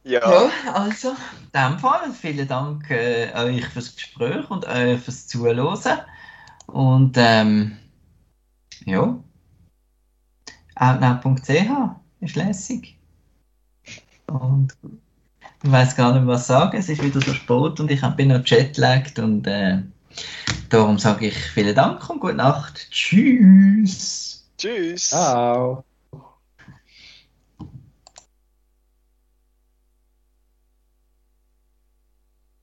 Ja, Ja, also, in dem Fall vielen Dank äh, euch fürs Gespräch und euch fürs Zuhören. Und ähm, ja, outnow.ch ist lässig. Und ich weiß gar nicht, was sagen. Es ist wieder so spät und ich bin noch jetlagged und äh, darum sage ich vielen Dank und gute Nacht. Tschüss. tschüss. Ciao.